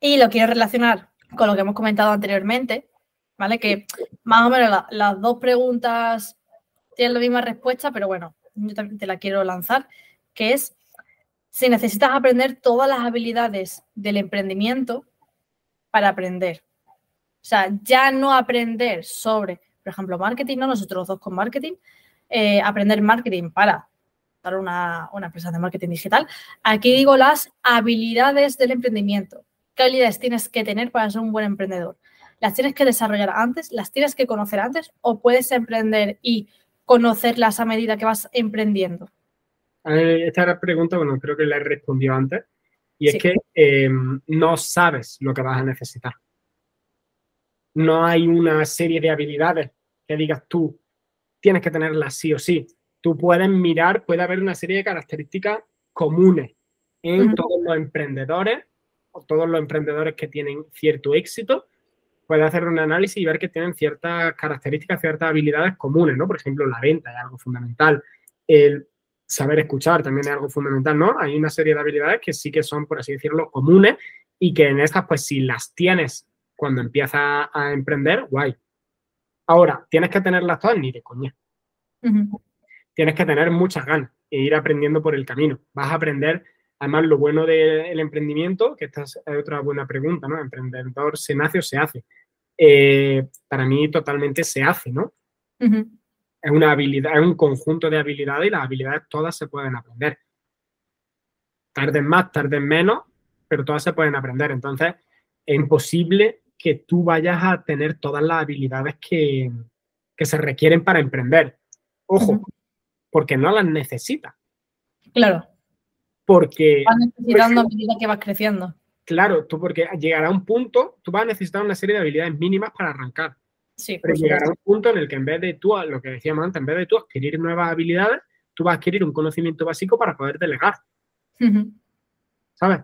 y lo quiero relacionar con lo que hemos comentado anteriormente, ¿vale? Que más o menos las dos preguntas tienen la misma respuesta, pero bueno, yo también te la quiero lanzar, que es si necesitas aprender todas las habilidades del emprendimiento para aprender. O sea, ya no aprender sobre, por ejemplo, marketing, ¿no? Nosotros dos con marketing, eh, aprender marketing para dar una, una empresa de marketing digital. Aquí digo las habilidades del emprendimiento. ¿Qué habilidades tienes que tener para ser un buen emprendedor? las tienes que desarrollar antes, las tienes que conocer antes o puedes emprender y conocerlas a medida que vas emprendiendo? Esta era la pregunta, bueno, creo que la he respondido antes, y es que em, no sabes lo que vas a necesitar. No hay una serie de habilidades que digas tú, tienes que tenerlas sí o sí. Tú puedes mirar, puede haber una serie de características comunes en todos los emprendedores o todos los emprendedores que tienen cierto éxito puede hacer un análisis y ver que tienen ciertas características, ciertas habilidades comunes, ¿no? Por ejemplo, la venta es algo fundamental. El saber escuchar también es algo fundamental, ¿no? Hay una serie de habilidades que sí que son, por así decirlo, comunes y que en estas, pues si las tienes cuando empiezas a emprender, guay. Ahora, ¿tienes que tenerlas todas? Ni de coña. Tienes que tener muchas ganas e ir aprendiendo por el camino. Vas a aprender, además, lo bueno del emprendimiento, que esta es otra buena pregunta, ¿no? Emprendedor se nace o se hace. Eh, para mí totalmente se hace, ¿no? Es una habilidad, es un conjunto de habilidades y las habilidades todas se pueden aprender. Tarden más, tarden menos, pero todas se pueden aprender. Entonces, es imposible que tú vayas a tener todas las habilidades que, se requieren para emprender. Ojo, porque no las necesitas. Claro. Porque. Vas necesitando a medida que vas creciendo. Claro, tú porque llegará un punto, tú vas a necesitar una serie de habilidades mínimas para arrancar. Sí, pero llegará un punto en el que en vez de tú, lo que decíamos antes, en vez de tú adquirir nuevas habilidades, tú vas a adquirir un conocimiento básico para poder delegar. ¿Sabes?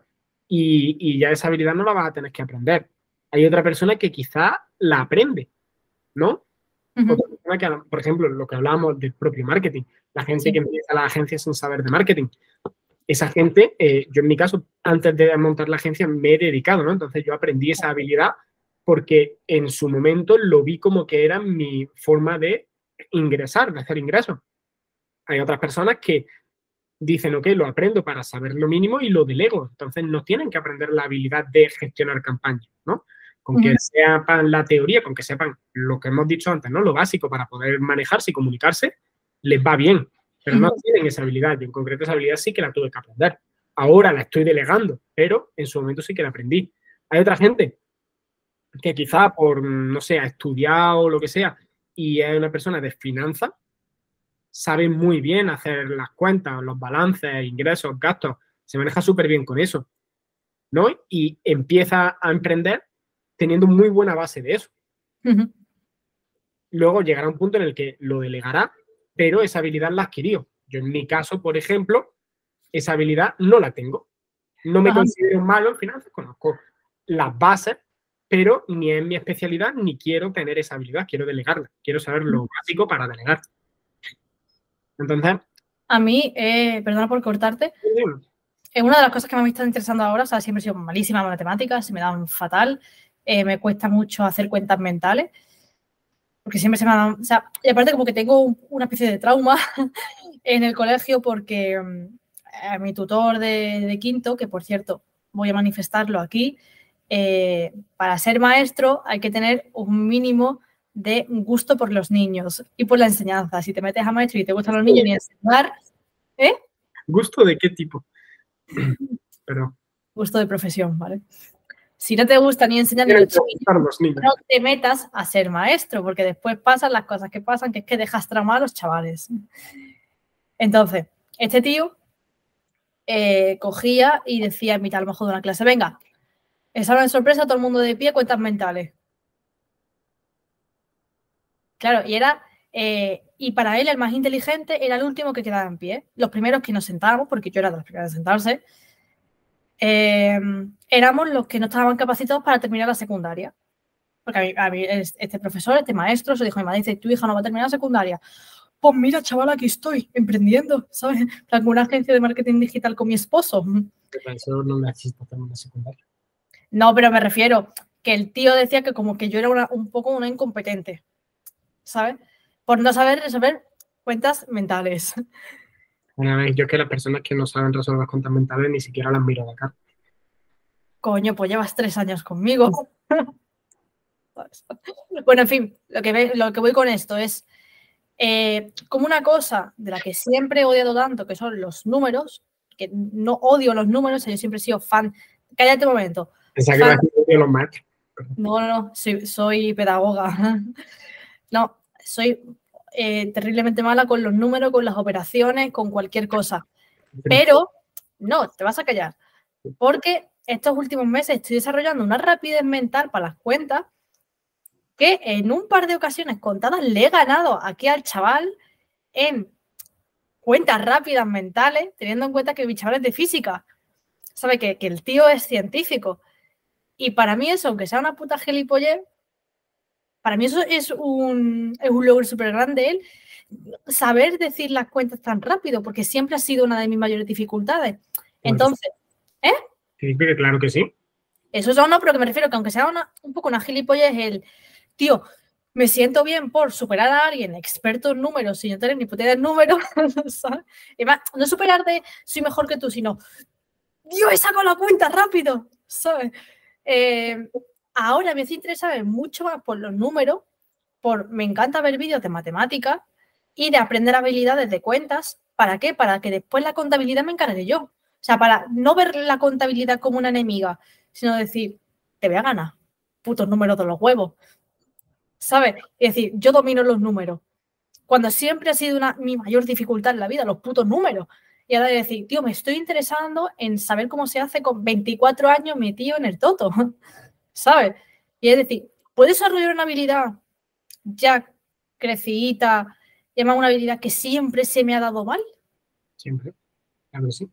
Y, ya esa habilidad no la vas a tener que aprender. Hay otra persona que quizá la aprende, ¿no? por ejemplo, lo que hablábamos del propio marketing, la gente que empieza la agencia sin saber de marketing esa gente, eh, yo en mi caso, antes de montar la agencia, me he dedicado, ¿no? Entonces yo aprendí esa habilidad porque en su momento lo vi como que era mi forma de ingresar, de hacer ingresos. Hay otras personas que dicen, ok, lo aprendo para saber lo mínimo y lo delego. Entonces no tienen que aprender la habilidad de gestionar campañas, ¿no? Con que sepan la teoría, con que sepan lo que hemos dicho antes, ¿no? Lo básico para poder manejarse y comunicarse, les va bien pero no tienen esa habilidad. Y en concreto esa habilidad sí que la tuve que aprender. Ahora la estoy delegando, pero en su momento sí que la aprendí. Hay otra gente que quizá por, no sé, ha estudiado o lo que sea y es una persona de finanzas, sabe muy bien hacer las cuentas, los balances, ingresos, gastos, se maneja súper bien con eso, ¿no? Y empieza a emprender teniendo muy buena base de eso. Luego llegará un punto en el que lo delegará pero esa habilidad la adquirió. Yo en mi caso, por ejemplo, esa habilidad no la tengo. No me considero malo en finanzas, conozco las bases, pero ni es mi especialidad ni quiero tener esa habilidad, quiero delegarla, quiero saber lo básico para delegar. Entonces... A mí, eh, perdona por cortarte, es una de las cosas que me están interesando ahora, o sea, siempre he sido malísima en matemáticas, se me dan fatal, eh, me cuesta mucho hacer cuentas mentales, porque siempre se me dan, o sea, y aparte como que tengo una especie de trauma [LAUGHS] en el colegio porque mm, mi tutor de, quinto, que por cierto voy a manifestarlo aquí, eh, para ser maestro hay que tener un mínimo de gusto por los niños y por la enseñanza. Si te metes a maestro y te gustan los niños ni enseñar, ¿eh? ¿Gusto de qué tipo? [CLEARS THROAT] Pero... Gusto de profesión, ¿vale? Si no te gusta ni enseñar ni los niños, no te metas a ser maestro, porque después pasan las cosas que pasan, que es que dejas traumar a los chavales. Entonces, este tío eh, cogía y decía en mitad a lo mejor de una clase, venga, examen sorpresa, todo el mundo de pie, cuentas mentales. Claro, y era, eh, y para él el más inteligente era el último que quedaba en pie. Los primeros que nos sentábamos, porque yo era de los primeros en sentarse, eh, éramos los que no estaban capacitados para terminar la secundaria. Porque a mí, este profesor, este maestro, se dijo a mi madre, dice, tu hija no va a terminar la secundaria. Pues mira, chaval, aquí estoy, emprendiendo, ¿sabes? Con una agencia de marketing digital con mi esposo. Eso no necesita terminar secundaria. No, pero me refiero que el tío decía que como que yo era un poco una incompetente. ¿sabes? Por no saber resolver cuentas mentales. Bueno, yo es que las personas que no saben resolver cuentas mentales ni siquiera las miro de acá. Coño, pues llevas tres años conmigo. bueno, en fin, lo que, lo que voy con esto es eh, como una cosa de la que siempre he odiado tanto, que son los números, que no odio los números, yo siempre he sido fan. Cállate un momento. No, no, no, soy pedagoga. [LAUGHS] No, soy eh, terriblemente mala con los números, con las operaciones, con cualquier cosa. Pero no, te vas a callar. Porque estos últimos meses estoy desarrollando una rapidez mental para las cuentas que en un par de ocasiones contadas le he ganado aquí al chaval en cuentas rápidas mentales, teniendo en cuenta que mi chaval es de física. Sabe que, que el tío es científico. Y para mí eso, aunque sea una puta gilipollez, para mí eso es un, es un logro súper grande él, saber decir las cuentas tan rápido, porque siempre ha sido una de mis mayores dificultades. Entonces, ¿eh? Sí, claro que sí. Eso es no, pero que me refiero que aunque sea un poco una gilipollas, el tío, me siento bien por superar a alguien experto en números sin tener ni puta idea de números, [LAUGHS] ¿sabes? Y más, no superar de soy mejor que tú, sino Dios, he sacado la cuenta rápido, ¿sabes? Eh, Ahora me estoy interesada mucho más por los números, por me encanta ver vídeos de matemáticas y de aprender habilidades de cuentas. ¿Para qué? Para que después la contabilidad me encargue yo. O sea, para no ver la contabilidad como una enemiga, sino decir, te voy a ganar, putos números de los huevos. ¿Sabes? Es decir, yo domino los números. Cuando siempre ha sido una, mi mayor dificultad en la vida, los putos números. Y ahora de decir, tío, me estoy interesando en saber cómo se hace con 24 años metido en el toto. ¿Sabes? Y es decir, puedes desarrollar una habilidad ya crecidita, y además una habilidad que siempre se me ha dado mal. Siempre, claro que sí.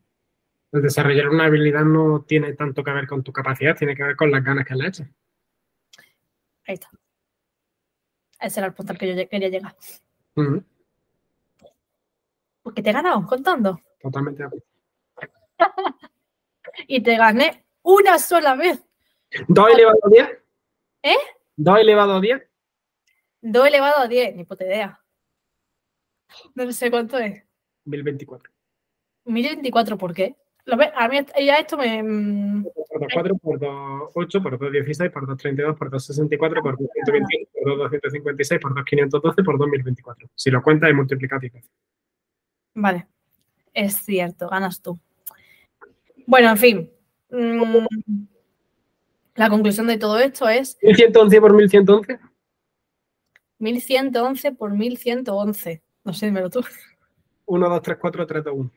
El desarrollar una habilidad no tiene tanto que ver con tu capacidad, tiene que ver con las ganas que le echas. Ahí está. Ese era el punto al que yo quería llegar. Porque te he ganado contando. Totalmente. [LAUGHS] y te gané una sola vez. ¿2 elevado a 10? ¿Eh? ¿2 elevado a 10? 2 elevado a 10, ni puta idea. No sé cuánto es. 1024. 1024, ¿por qué? A mí ya esto me. Mm, por 2, 4, por 2, 8, por 2, 16, por 2, 32, por 2, 64, por 2, 121, por 2, 256, por 2, 512, por 2, 1024. Si lo cuentas es multiplicativo. Vale. Es cierto, ganas tú. Bueno, en fin. Mmm, la conclusión de todo esto es... 1111 por 1111. 1111 por 1111. No sé, dímelo tú. 1, 2, 3, 4, 3, 2, 1.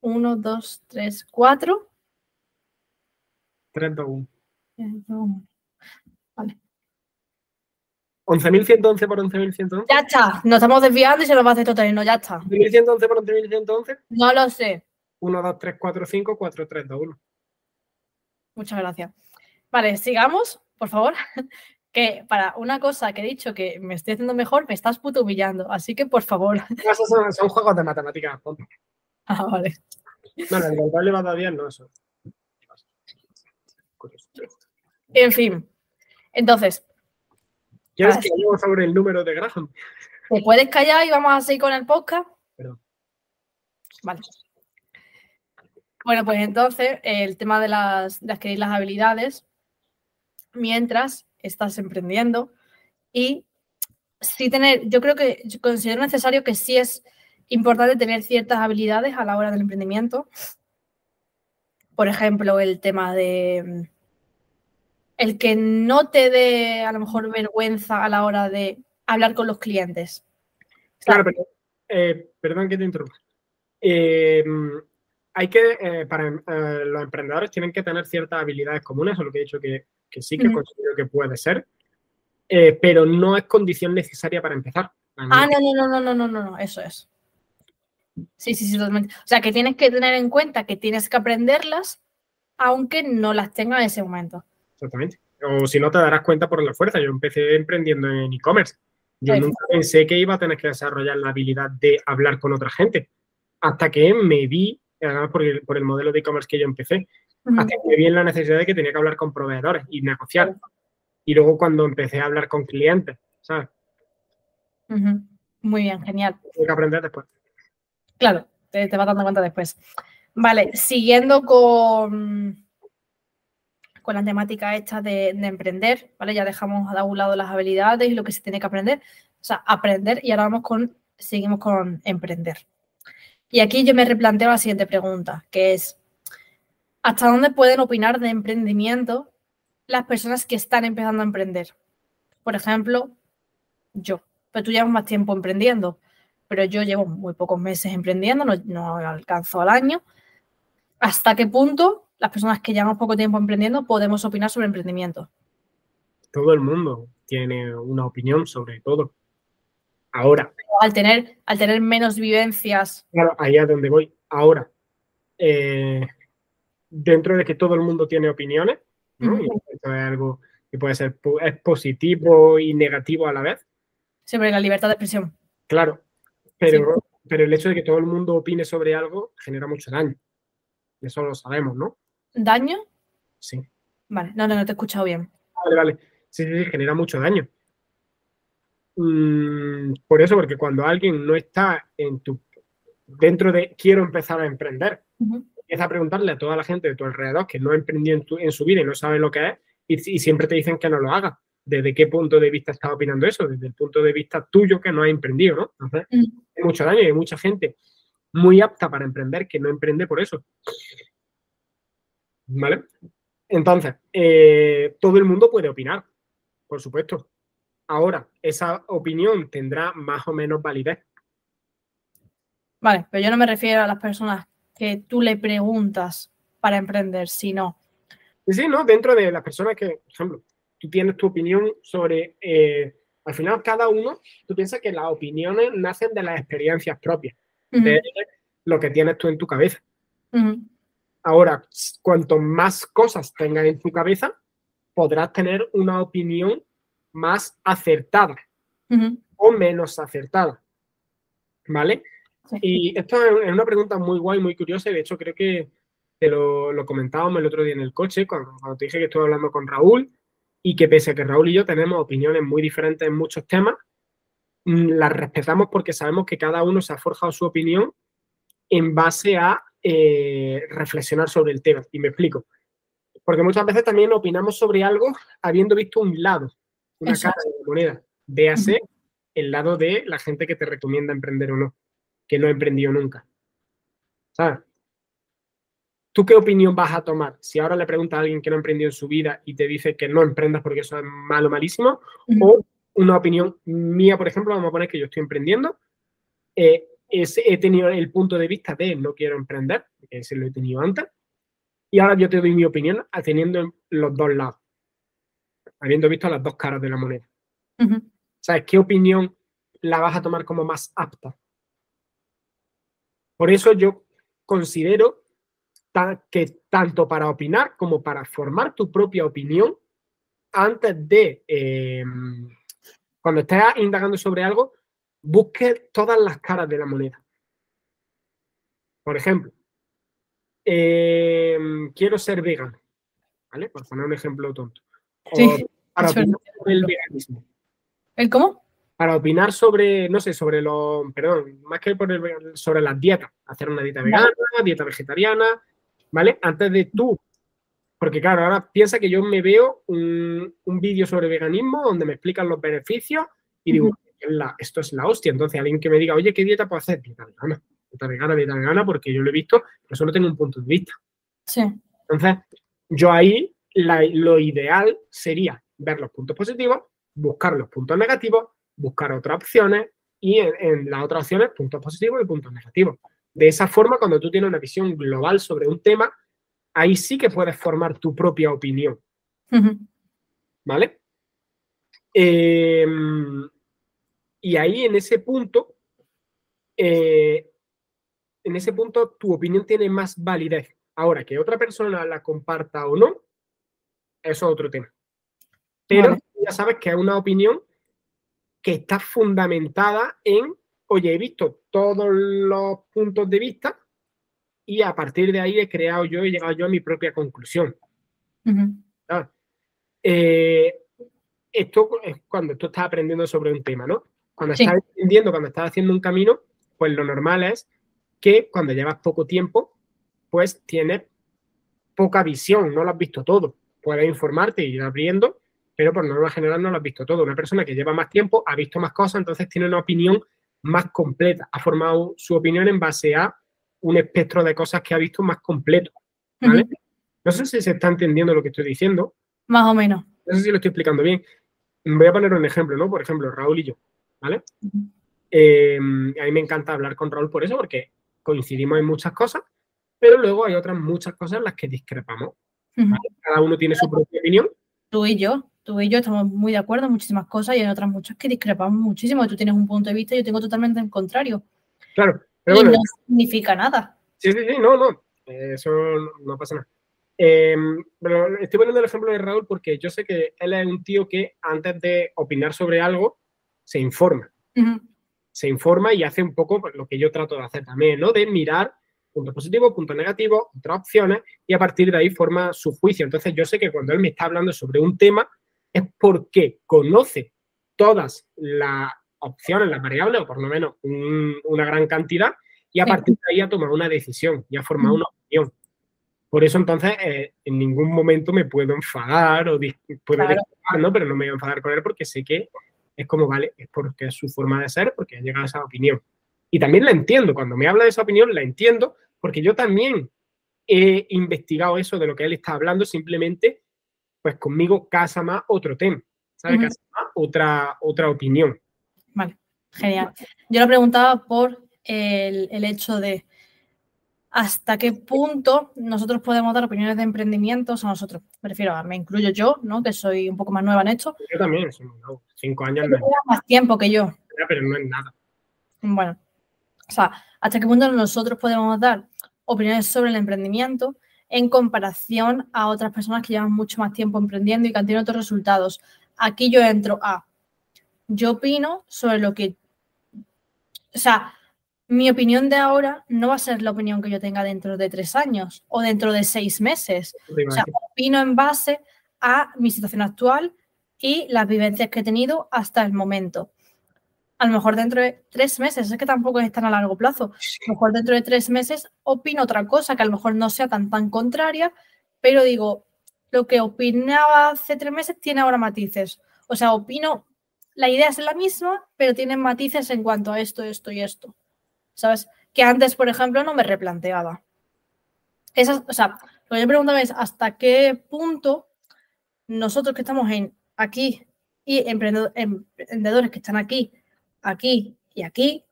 1, 2, 3, 4. 3, 2, 1. Vale. 11.111 por 11.111. Ya está, nos estamos desviando y se nos va a hacer total, no, ya está. 1111 por 11.111. No lo sé. 1, 2, 3, 4, 5, 4, 3, 2, 1. Muchas gracias. Vale, sigamos, por favor. [LAUGHS] Que para una cosa que he dicho que me estoy haciendo mejor, me estás puto humillando. Así que, por favor. [LAUGHS] Esos son, son juegos de matemáticas. [LAUGHS] Ah, vale. Bueno, el contable va a dar bien, no eso. En fin. Entonces, ¿Quieres Ah, que hablemos sobre el número de Graham? ¿te puedes callar y vamos a seguir con el podcast? Perdón. Vale. Bueno, pues entonces el tema de las de adquirir las habilidades mientras estás emprendiendo y sí tener, yo creo que yo considero necesario que sí es importante tener ciertas habilidades a la hora del emprendimiento. Por ejemplo, el tema de el que no te dé a lo mejor vergüenza a la hora de hablar con los clientes. Claro, pero, eh, perdón que te interrumpa. Eh, hay que, eh, para em, eh, los emprendedores tienen que tener ciertas habilidades comunes, eso es lo que he dicho que, sí que mm. considero que puede ser, eh, pero no es condición necesaria para empezar. Ah, no, no, no, no, no, no, no, eso es. Sí, sí, sí, totalmente. O sea, que tienes que tener en cuenta que tienes que aprenderlas, aunque no las tengas en ese momento. Exactamente. O si no, te darás cuenta por la fuerza. Yo empecé emprendiendo en e-commerce. Yo nunca pensé que iba a tener que desarrollar la habilidad de hablar con otra gente. Hasta que me vi además por el, por el modelo de e-commerce que yo empecé, Ujú. hasta que me vi en la necesidad de que tenía que hablar con proveedores y negociar. Y luego cuando empecé a hablar con clientes, ¿sabes? Muy bien, genial. Tuve que aprender después. Claro, te, te vas dando cuenta después. Vale, siguiendo con, con la temática esta de, de emprender, ¿vale? Ya dejamos a un lado las habilidades y lo que se tiene que aprender. O sea, aprender y ahora vamos con, seguimos con emprender. Y aquí yo me replanteo la siguiente pregunta, que es, ¿hasta dónde pueden opinar de emprendimiento las personas que están empezando a emprender? Por ejemplo, yo, pero tú llevas más tiempo emprendiendo pero yo llevo muy pocos meses emprendiendo, no, alcanzo al año. ¿Hasta qué punto las personas que llevamos poco tiempo emprendiendo podemos opinar sobre emprendimiento? Todo el mundo tiene una opinión sobre todo. Ahora, Al tener, al tener menos vivencias, claro, ahí es donde voy. Ahora, eh, dentro de que todo el mundo tiene opiniones, ¿no? Y esto es algo que puede ser es positivo y negativo a la vez, sobre la libertad de expresión. claro, pero, pero el hecho de que todo el mundo opine sobre algo genera mucho daño. Eso lo sabemos, ¿no? ¿Daño? Sí. Vale, no, no, no te he escuchado bien. Vale, vale. Sí, sí, sí, genera mucho daño. Mm, por eso, porque cuando alguien no está en tu dentro de quiero empezar a emprender, empieza a preguntarle a toda la gente de tu alrededor que no ha emprendido en, tu- en su vida y no sabe lo que es, y, y siempre te dicen que no lo hagas. ¿Desde qué punto de vista estás opinando eso? Desde el punto de vista tuyo que no has emprendido, ¿no? Entonces, hay mucho daño y hay mucha gente muy apta para emprender que no emprende por eso. ¿Vale? Entonces, eh, todo el mundo puede opinar, por supuesto. Ahora, esa opinión tendrá más o menos validez. Vale, pero yo no me refiero a las personas que tú le preguntas para emprender, sino, Sí, ¿no? Dentro de las personas que, por ejemplo, tú tienes tu opinión sobre, eh, al final cada uno, tú piensas que las opiniones nacen de las experiencias propias, de lo que tienes tú en tu cabeza. Ahora, cuanto más cosas tengas en tu cabeza, podrás tener una opinión más acertada o menos acertada. ¿Vale? Sí. Y esto es una pregunta muy guay, muy curiosa, y de hecho creo que te lo, lo comentábamos el otro día en el coche, cuando, cuando te dije que estuve hablando con Raúl, y que pese a que Raúl y yo tenemos opiniones muy diferentes en muchos temas, mm, las respetamos porque sabemos que cada uno se ha forjado su opinión en base a eh, reflexionar sobre el tema. Y me explico. Porque muchas veces también opinamos sobre algo habiendo visto un lado, una Eso cara de la moneda. Véase el lado de la gente que te recomienda emprender o no, que no ha emprendido nunca. ¿Sabes? ¿Tú qué opinión vas a tomar? Si ahora le preguntas a alguien que no ha emprendido en su vida y te dice que no emprendas porque eso es malo, malísimo, o una opinión mía, por ejemplo, vamos a poner que yo estoy emprendiendo, eh, es- he tenido el punto de vista de no quiero emprender, que ese lo he tenido antes, y ahora yo te doy mi opinión teniendo los dos lados, habiendo visto las dos caras de la moneda. ¿Sabes qué opinión la vas a tomar como más apta? Por eso yo considero que tanto para opinar como para formar tu propia opinión, antes de, em, cuando estés indagando sobre algo, busque todas las caras de la moneda. Por ejemplo, em, quiero ser vegano, ¿vale? Por poner un ejemplo tonto. Para opinar sobre el veganismo. ¿El cómo? Para opinar sobre, no sé, sobre lo, perdón, más que por el, sobre las dietas, hacer una dieta vegana, dieta vegetariana, ¿vale? Antes de tú porque claro, ahora piensa que yo me veo un, vídeo sobre veganismo donde me explican los beneficios y digo, esto es la hostia. Entonces alguien que me diga, oye, ¿qué dieta puedo hacer? Dieta vegana, dieta vegana, dieta vegana, porque yo lo he visto, pero solo tengo un punto de vista. Sí. Entonces, yo ahí lo ideal sería ver los puntos positivos, buscar los puntos negativos, buscar otras opciones y en, en las otras opciones puntos positivos y puntos negativos. De esa forma, cuando tú tienes una visión global sobre un tema, ahí sí que puedes formar tu propia opinión. ¿Vale? Em, y ahí en ese punto, eh, en ese punto tu opinión tiene más validez. Ahora, que otra persona la comparta o no, eso es otro tema. Pero ya sabes que es una opinión que está fundamentada en, oye, he visto todos los puntos de vista y a partir de ahí he creado yo, he llegado yo a mi propia conclusión. Eh, esto es cuando tú estás aprendiendo sobre un tema, ¿no? Cuando estás aprendiendo, cuando estás haciendo un camino, pues lo normal es que cuando llevas poco tiempo, pues tienes poca visión, no lo has visto todo. Puedes informarte y ir abriendo, pero por norma general no lo has visto todo. Una persona que lleva más tiempo ha visto más cosas, entonces tiene una opinión más completa, ha formado su opinión en base a un espectro de cosas que ha visto más completo. ¿vale? No sé si se está entendiendo lo que estoy diciendo. Más o menos. No sé si lo estoy explicando bien. Voy a poner un ejemplo, ¿no? Por ejemplo, Raúl y yo, ¿vale? Eh, a mí me encanta hablar con Raúl por eso, porque coincidimos en muchas cosas, pero luego hay otras muchas cosas en las que discrepamos. Cada uno tiene su propia opinión. Tú y yo, tú y yo estamos muy de acuerdo en muchísimas cosas y hay otras muchas que discrepamos muchísimo. Tú tienes un punto de vista y yo tengo totalmente el contrario. Claro, y no significa nada. Sí, sí, sí, no, no, eso no pasa nada. Pero estoy poniendo el ejemplo de Raúl porque yo sé que él es un tío que antes de opinar sobre algo se informa. Se informa y hace un poco lo que yo trato de hacer también, ¿no? De mirar puntos positivos, puntos negativos, otras opciones y a partir de ahí forma su juicio. Entonces yo sé que cuando él me está hablando sobre un tema es porque conoce todas las opciones, las variables, o por lo menos una gran cantidad, y a partir de ahí ha tomado una decisión y ha formado una opinión. Por eso entonces eh, en ningún momento me puedo enfadar o puedo ¿no? Pero no me voy a enfadar con él porque sé que es como, vale, es porque es su forma de ser, porque ha llegado a esa opinión. Y también la entiendo, cuando me habla de esa opinión la entiendo porque yo también he investigado eso de lo que él está hablando, simplemente pues conmigo casa más otro tema, ¿sabes? Casa más otra, otra opinión. Vale, genial. Yo lo preguntaba por el, hecho de hasta qué punto nosotros podemos dar opiniones de emprendimientos a nosotros. Me refiero a, me incluyo yo, ¿no? Que soy un poco más nueva en esto. Yo también, soy cinco años. más tiempo que yo. Pero no es nada. Bueno, o sea, hasta qué punto nosotros podemos dar opiniones sobre el emprendimiento en comparación a otras personas que llevan mucho más tiempo emprendiendo y que han tenido otros resultados. Aquí yo entro a yo opino sobre lo que, o sea, mi opinión de ahora no va a ser la opinión que yo tenga dentro de tres años o dentro de seis meses. O sea, opino en base a mi situación actual y las vivencias que he tenido hasta el momento. A lo mejor dentro de tres meses, es que tampoco es tan a largo plazo. A lo mejor dentro de tres meses opino otra cosa que a lo mejor no sea tan tan contraria, pero digo, lo que opinaba hace tres meses tiene ahora matices. O sea, opino la idea es la misma, pero tiene matices en cuanto a esto, esto y esto. ¿Sabes? Que antes, por ejemplo, no me replanteaba. Esa, o sea, lo que yo preguntaba es hasta qué punto nosotros que estamos en aquí y emprendedores que están aquí, aquí y aquí,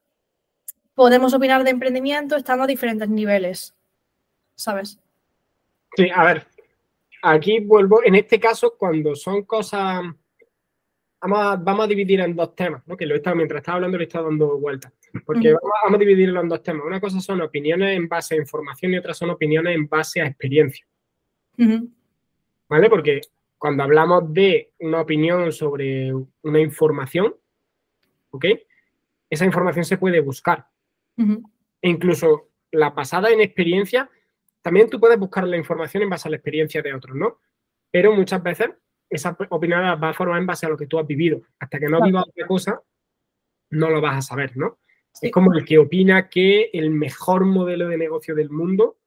podemos opinar de emprendimiento estando a diferentes niveles. ¿Sabes? Sí, a ver, aquí vuelvo, en este caso, cuando son cosas vamos a, dividir en dos temas, ¿no? que lo he estado, mientras estaba hablando le he estado dando vueltas. Porque vamos, a dividirlo en dos temas. Una cosa son opiniones en base a información y otra son opiniones en base a experiencia. ¿Vale? Porque cuando hablamos de una opinión sobre una información, ¿ok? Esa información se puede buscar. E incluso la pasada en experiencia, también tú puedes buscar la información en base a la experiencia de otros, ¿no? Pero muchas veces esa opinión va a formar en base a lo que tú has vivido. Hasta que no vivas otra cosa, no lo vas a saber, ¿no? Es como el que opina que el mejor modelo de negocio del mundo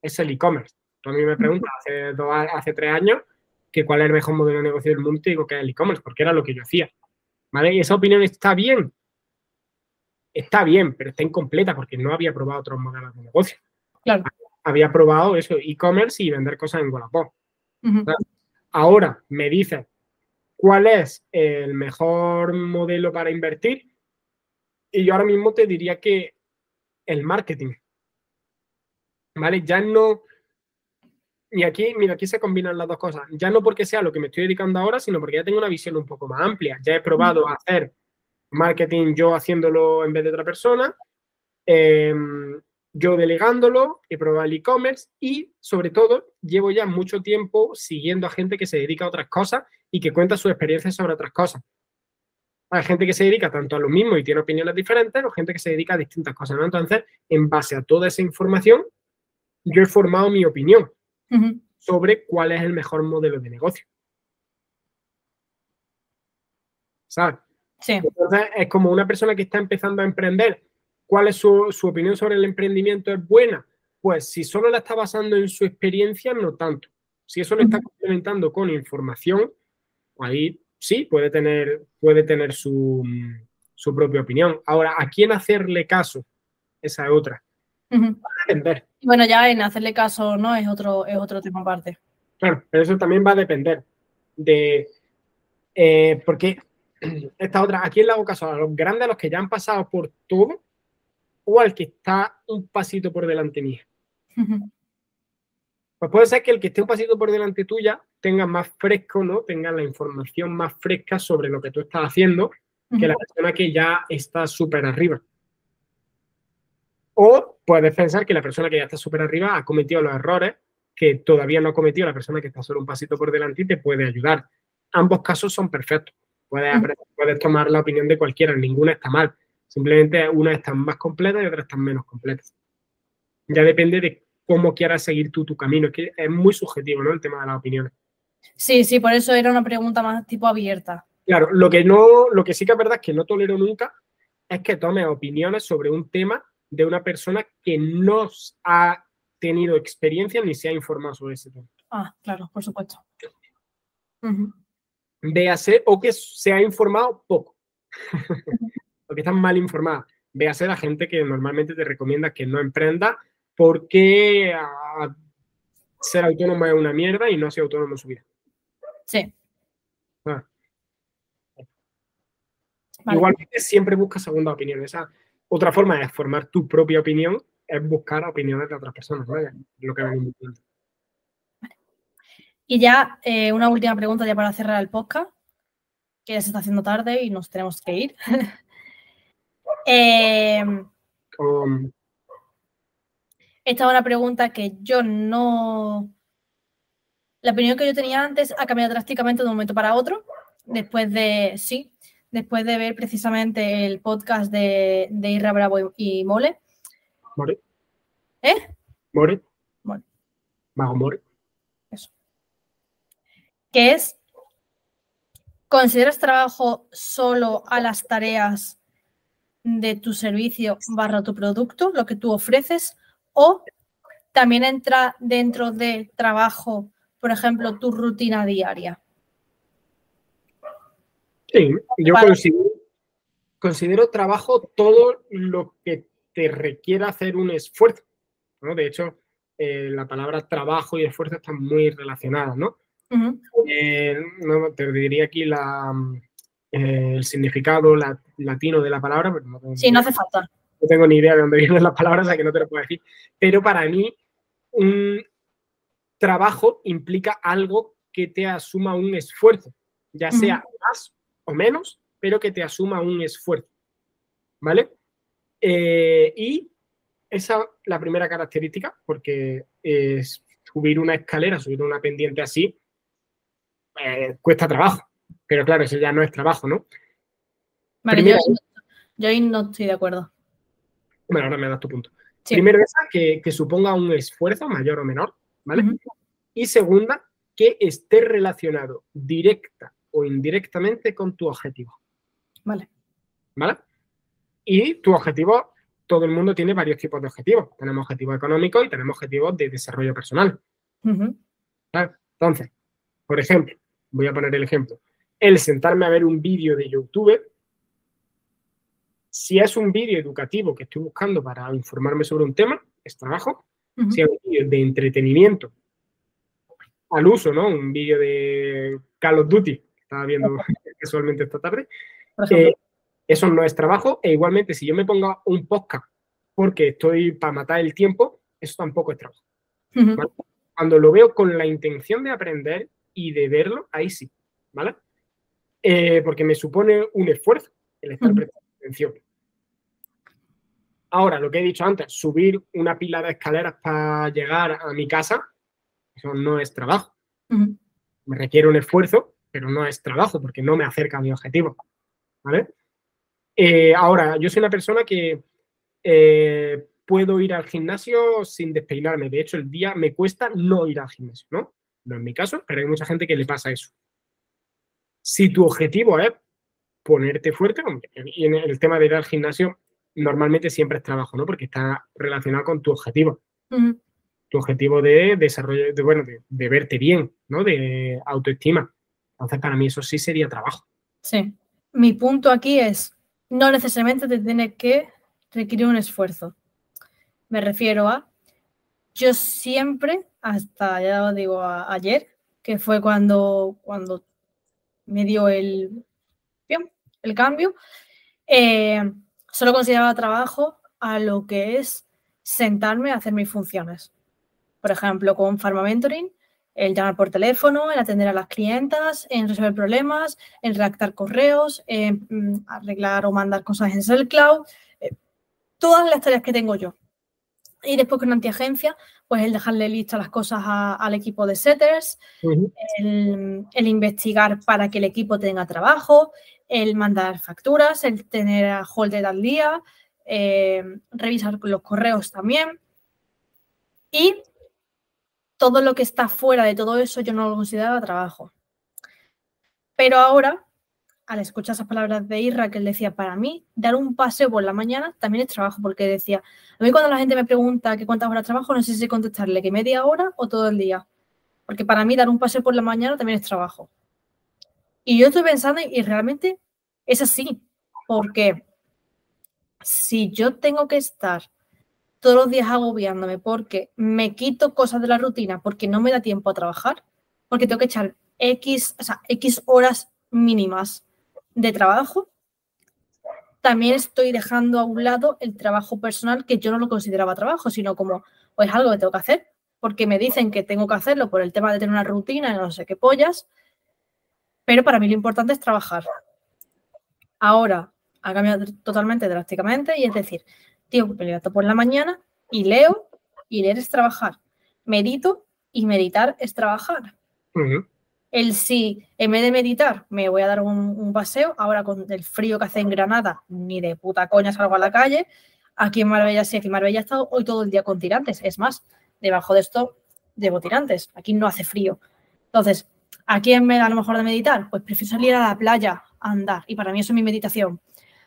es el e-commerce. Tú a mí me preguntas hace, hace tres años que cuál es el mejor modelo de negocio del mundo y digo que es el e-commerce, porque era lo que yo hacía. ¿Vale? Y esa opinión está bien. Está bien, pero está incompleta porque no había probado otros modelos de negocio. Claro. Había probado eso, e-commerce y vender cosas en Wallapop. Ahora me dices cuál es el mejor modelo para invertir y yo ahora mismo te diría que el marketing. ¿Vale? Ya no. Y aquí, mira, aquí se combinan las dos cosas. Ya no porque sea lo que me estoy dedicando ahora, sino porque ya tengo una visión un poco más amplia. Ya he probado mm. hacer marketing yo haciéndolo en vez de otra persona, em, yo delegándolo, he probado el e-commerce y, sobre todo, llevo ya mucho tiempo siguiendo a gente que se dedica a otras cosas y que cuenta su experiencia sobre otras cosas. Hay gente que se dedica tanto a lo mismo y tiene opiniones diferentes, o gente que se dedica a distintas cosas, ¿no? Entonces, en base a toda esa información, yo he formado mi opinión sobre cuál es el mejor modelo de negocio. ¿Sabes? Sí. Entonces, es como una persona que está empezando a emprender. ¿Cuál es su, su opinión sobre el emprendimiento? ¿Es buena? Pues si solo la está basando en su experiencia, no tanto. Si eso lo está complementando con información, ahí sí, puede tener, puede tener su, propia opinión. Ahora, ¿a quién hacerle caso? Esa es otra. Depender. Bueno, ya en hacerle caso no es otro, es otro tema aparte. Claro, pero eso también va a depender de. Eh, porque [CLEARS THROAT] esta otra, ¿a quién le hago caso? ¿A los grandes, a los que ya han pasado por todo? ¿O al que está un pasito por delante mío? Pues puede ser que el que esté un pasito por delante tuya tenga más fresco, ¿no? Tenga la información más fresca sobre lo que tú estás haciendo que la persona que ya está súper arriba. O puedes pensar que la persona que ya está súper arriba ha cometido los errores que todavía no ha cometido la persona que está solo un pasito por delante y te puede ayudar. Ambos casos son perfectos. Puedes, puedes tomar la opinión de cualquiera, ninguna está mal. Simplemente una está más completa y otra está menos completa. Ya depende de cómo quieras seguir tú tu camino. Es que es muy subjetivo, ¿no? El tema de las opiniones. Sí, sí, por eso era una pregunta más tipo abierta. Claro, lo que no, lo que sí que es verdad es que no tolero nunca es que tome opiniones sobre un tema de una persona que no ha tenido experiencia ni se ha informado sobre ese tema. Ah, claro, por supuesto. Véase, o que se ha informado poco, [LAUGHS] o que están mal informada. Véase la gente que normalmente te recomienda que no emprenda porque ah, ser autónomo es una mierda y no ser autónomo en su vida. Sí. Ah. Igualmente siempre busca segunda opinión. Esa otra forma de formar tu propia opinión es buscar opiniones de otras personas. Lo que Y ya eh, una última pregunta ya para cerrar el podcast, que ya se está haciendo tarde y nos tenemos que ir. [LAUGHS] eh, esta es una pregunta que yo no... La opinión que yo tenía antes ha cambiado drásticamente de un momento para otro, después de, sí, después de ver precisamente el podcast de, de Irra Bravo y, Mole. More. ¿Eh? More. More. Mago More. Eso. Que es, ¿consideras trabajo solo a las tareas de tu servicio barra tu producto, lo que tú ofreces, o también entra dentro de trabajo, por ejemplo, tu rutina diaria. Sí, yo considero, trabajo todo lo que te requiera hacer un esfuerzo. De hecho, eh, la palabra trabajo y esfuerzo están muy relacionadas, ¿no? Eh, te diría aquí la, eh, el significado latino de la palabra. sí, no hace falta no tengo ni idea de dónde vienen las palabras, o sea que no te lo puedo decir. Pero para mí, un trabajo implica algo que te asuma un esfuerzo, ya sea más o menos, pero que te asuma un esfuerzo. ¿Vale? Eh, y esa es la primera característica, porque es subir una escalera, subir una pendiente así, eh, cuesta trabajo. Pero claro, eso ya no es trabajo, ¿no? Vale, yo, yo, ahí no estoy de acuerdo. Bueno, ahora me das tu punto. Primero, esa que, que, suponga un esfuerzo mayor o menor, ¿vale? Y segunda, que esté relacionado directa o indirectamente con tu objetivo. Vale. ¿Vale? Y tu objetivo, todo el mundo tiene varios tipos de objetivos. Tenemos objetivos económicos y tenemos objetivos de desarrollo personal. Entonces, por ejemplo, voy a poner el ejemplo, el sentarme a ver un vídeo de YouTube, si es un vídeo educativo que estoy buscando para informarme sobre un tema, es trabajo. Si es un vídeo de entretenimiento al uso, ¿no? Un vídeo de Call of Duty, estaba viendo [LAUGHS] casualmente esta tarde, eh, eso no es trabajo. E igualmente, si yo me pongo un podcast porque estoy para matar el tiempo, eso tampoco es trabajo. Cuando lo veo con la intención de aprender y de verlo, ahí sí, ¿vale? Eh, porque me supone un esfuerzo el estar prestando atención. Ahora, lo que he dicho antes, subir una pila de escaleras para llegar a mi casa, eso no es trabajo. Me requiere un esfuerzo, pero no es trabajo porque no me acerca a mi objetivo. ¿Vale? Eh, ahora, yo soy una persona que eh, puedo ir al gimnasio sin despeinarme. De hecho, el día me cuesta no ir al gimnasio, ¿no? No en mi caso, pero hay mucha gente que le pasa eso. Si tu objetivo es ponerte fuerte, y en el tema de ir al gimnasio, normalmente siempre es trabajo, ¿no? Porque está relacionado con tu objetivo. Tu objetivo de desarrollo, de, bueno, de, verte bien, ¿no? De autoestima. Entonces, para mí eso sí sería trabajo. Sí. Mi punto aquí es, no necesariamente te tiene que requerir un esfuerzo. Me refiero a, yo siempre, hasta ya lo digo ayer, que fue cuando, cuando me dio el, el cambio, eh, solo consideraba trabajo a lo que es sentarme a hacer mis funciones. Por ejemplo, con Pharma Mentoring, el llamar por teléfono, el atender a las clientas, en resolver problemas, en redactar correos, en mm, arreglar o mandar cosas en SellCloud, eh, todas las tareas que tengo yo. Y después con antiagencia, pues el dejarle listas las cosas al equipo de setters, el, investigar para que el equipo tenga trabajo, el mandar facturas, el tener a holder al día, eh, revisar los correos también. Y todo lo que está fuera de todo eso yo no lo consideraba trabajo. Pero ahora, al escuchar esas palabras de Irra, que él decía, para mí, dar un paseo por la mañana también es trabajo, porque decía, a mí cuando la gente me pregunta qué cuántas horas trabajo, no sé si contestarle que media hora o todo el día. Porque para mí dar un paseo por la mañana también es trabajo. Y yo estoy pensando y realmente es así, porque si yo tengo que estar todos los días agobiándome porque me quito cosas de la rutina, porque no me da tiempo a trabajar, porque tengo que echar X, o sea, X horas mínimas de trabajo, también estoy dejando a un lado el trabajo personal que yo no lo consideraba trabajo, sino como, o es algo que tengo que hacer, porque me dicen que tengo que hacerlo por el tema de tener una rutina y no sé qué pollas, pero para mí lo importante es trabajar. Ahora ha cambiado totalmente drásticamente y es decir, tío, me levanto por la mañana y leo y leer es trabajar. Medito y meditar es trabajar. El si en vez de meditar me voy a dar un, paseo, ahora con el frío que hace en Granada, ni de puta coña salgo a la calle. Aquí en Marbella sí, aquí en Marbella he estado hoy todo el día con tirantes. Es más, debajo de esto llevo tirantes. Aquí no hace frío. Entonces, ¿A quién me da a lo mejor de meditar? Pues prefiero salir a la playa a andar y para mí eso es mi meditación.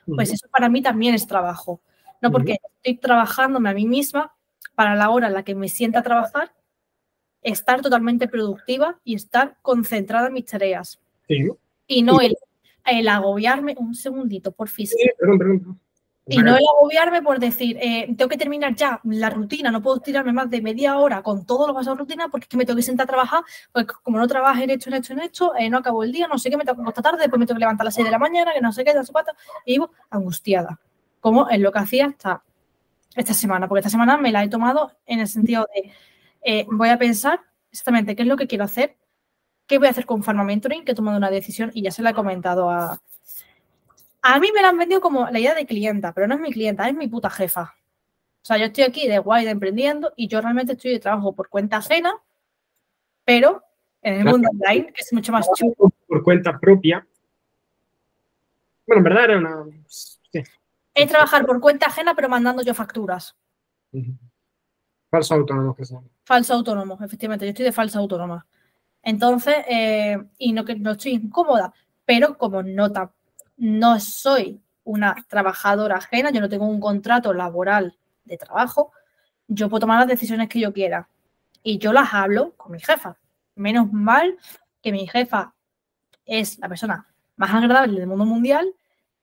Pues eso para mí también es trabajo. No porque estoy trabajándome a mí misma para la hora en la que me sienta a trabajar, estar totalmente productiva y estar concentrada en mis tareas. Y no el, el, agobiarme. Un segundito, por fin. Y no el agobiarme por decir, eh, tengo que terminar ya la rutina, no puedo tirarme más de media hora con todo lo pasado rutina porque es que me tengo que sentar a trabajar, pues como no trabajo en esto, en esto, en esto, eh, no acabo el día, no sé qué, me tengo que esta tarde, después me tengo que levantar a las 6 de la mañana, que no sé qué, de pata, y vivo angustiada, como es lo que hacía esta semana, porque esta semana me la he tomado en el sentido de, eh, voy a pensar exactamente qué es lo que quiero hacer, qué voy a hacer con Pharma Mentoring, que he tomado una decisión y ya se la he comentado a, A mí me la han vendido como la idea de clienta, pero no es mi clienta, es mi puta jefa. O sea, yo estoy aquí de guay, de emprendiendo, y yo realmente estoy de trabajo por cuenta ajena, pero en el mundo online, que es mucho más chulo. Por cuenta propia. Bueno, en verdad era una. Es trabajar por cuenta ajena, pero mandando yo facturas. Falso autónomo que son. Falso autónomo, efectivamente. Yo estoy de falsa autónoma. Entonces, eh, y no que no estoy incómoda, pero como nota, no soy una trabajadora ajena, yo no tengo un contrato laboral de trabajo, yo puedo tomar las decisiones que yo quiera. Y yo las hablo con mi jefa. Menos mal que mi jefa es la persona más agradable del mundo mundial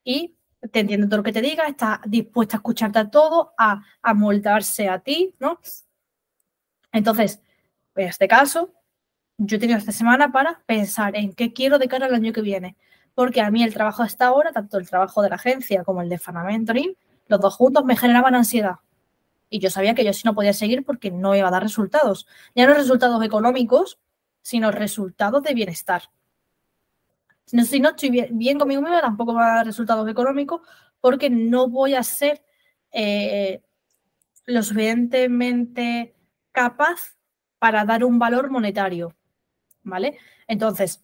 y te entiende todo lo que te diga, está dispuesta a escucharte a todo, a, a moldarse a ti, ¿no? Entonces, en este caso, yo he tenido esta semana para pensar en qué quiero de cara al año que viene. Porque a mí el trabajo hasta ahora, tanto el trabajo de la agencia como el de Fanamentoring, los dos juntos me generaban ansiedad. Y yo sabía que yo sí no podía seguir porque no iba a dar resultados. Ya no resultados económicos, sino resultados de bienestar. Si no, estoy bien, conmigo misma, tampoco va a dar resultados económicos porque no voy a ser eh, lo suficientemente capaz para dar un valor monetario. ¿Vale? Entonces,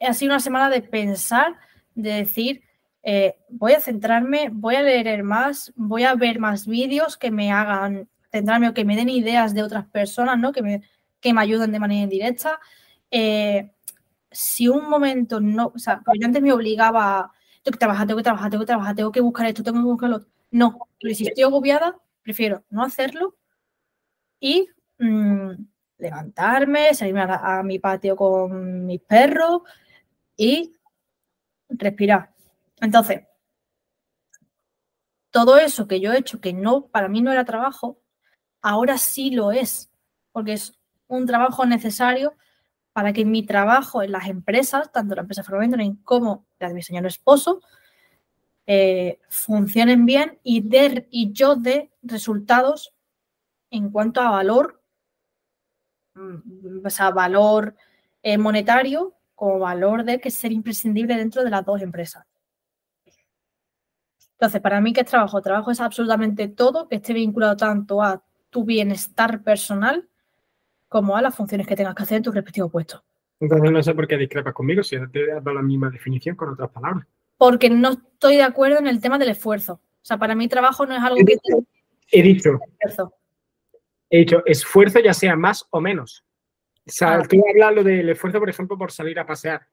ha sido una semana de pensar, de decir, eh, voy a centrarme, voy a leer más, voy a ver más vídeos que me hagan centrarme o que me den ideas de otras personas, ¿no? Que me, que me ayuden de manera indirecta. Eh, si un momento no, o sea, yo antes me obligaba, tengo que trabajar, tengo que trabajar, tengo que trabajar, tengo que buscar esto, tengo que buscar lo otro. No, pero si estoy agobiada, prefiero no hacerlo y mm, levantarme, salirme a, mi patio con mis perros y respirar. Entonces, todo eso que yo he hecho, que no, para mí no era trabajo, ahora sí lo es, porque es un trabajo necesario para que mi trabajo en las empresas, tanto la empresa Formentoring como la de mi señor esposo, eh, funcionen bien y, y yo dé resultados en cuanto a valor, mm, o sea, valor eh, monetario como valor de que ser imprescindible dentro de las dos empresas. Entonces, para mí, ¿qué es trabajo? Trabajo es absolutamente todo que esté vinculado tanto a tu bienestar personal como a las funciones que tengas que hacer en tu respectivo puesto. Entonces no sé por qué discrepas conmigo si te he dado la misma definición con otras palabras. Porque no estoy de acuerdo en el tema del esfuerzo. O sea, para mí trabajo no es algo que... He dicho, he dicho esfuerzo ya sea más o menos. O sea, tú hablas lo del esfuerzo, por ejemplo, por salir a pasear.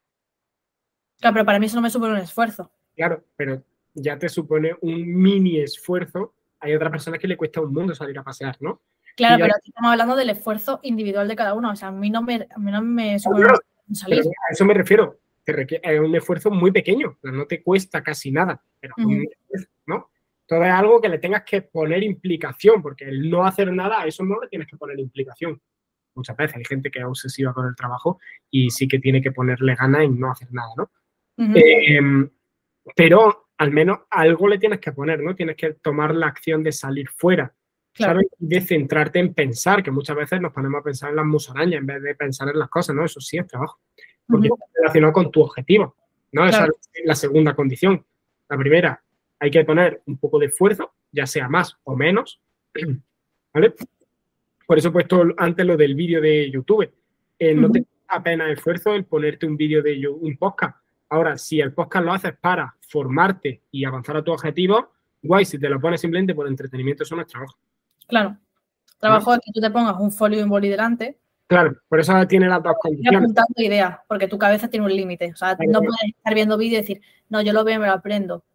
Claro, pero para mí eso no me supone un esfuerzo. Claro, pero ya te supone un mini esfuerzo. Hay otra persona que le cuesta un mundo salir a pasear, ¿no? Claro, pero aquí estamos hablando del esfuerzo individual de cada uno. O sea, a mí no me, a mí no me supone salir. A eso me refiero. es un esfuerzo muy pequeño. No te cuesta casi nada. Pero ¿no? Todo es algo que le tengas que poner implicación, porque el no hacer nada, a eso no le tienes que poner implicación. Muchas veces hay gente que es obsesiva con el trabajo y sí que tiene que ponerle ganas en no hacer nada, ¿no? Em, pero al menos algo le tienes que poner, ¿no? Tienes que tomar la acción de salir fuera de centrarte en pensar, que muchas veces nos ponemos a pensar en las musarañas en vez de pensar en las cosas, ¿no? Eso sí es trabajo. Porque está relacionado con tu objetivo, ¿no? Esa es la segunda condición. La primera, hay que poner un poco de esfuerzo, ya sea más o menos, [CLEARS THROAT] ¿vale? Por eso he puesto antes lo del vídeo de YouTube. Eh, no te apenas esfuerzo el ponerte un vídeo de un podcast. Ahora, si el podcast lo haces para formarte y avanzar a tu objetivo, guay, si te lo pones simplemente por entretenimiento, eso no es trabajo. Claro. Trabajo es que tú te pongas un folio y un boli delante. Claro, por eso tiene las dos condiciones. apuntando ideas, porque tu cabeza tiene un límite. O sea, no puedes estar viendo vídeo y decir, no, yo lo veo y me lo aprendo.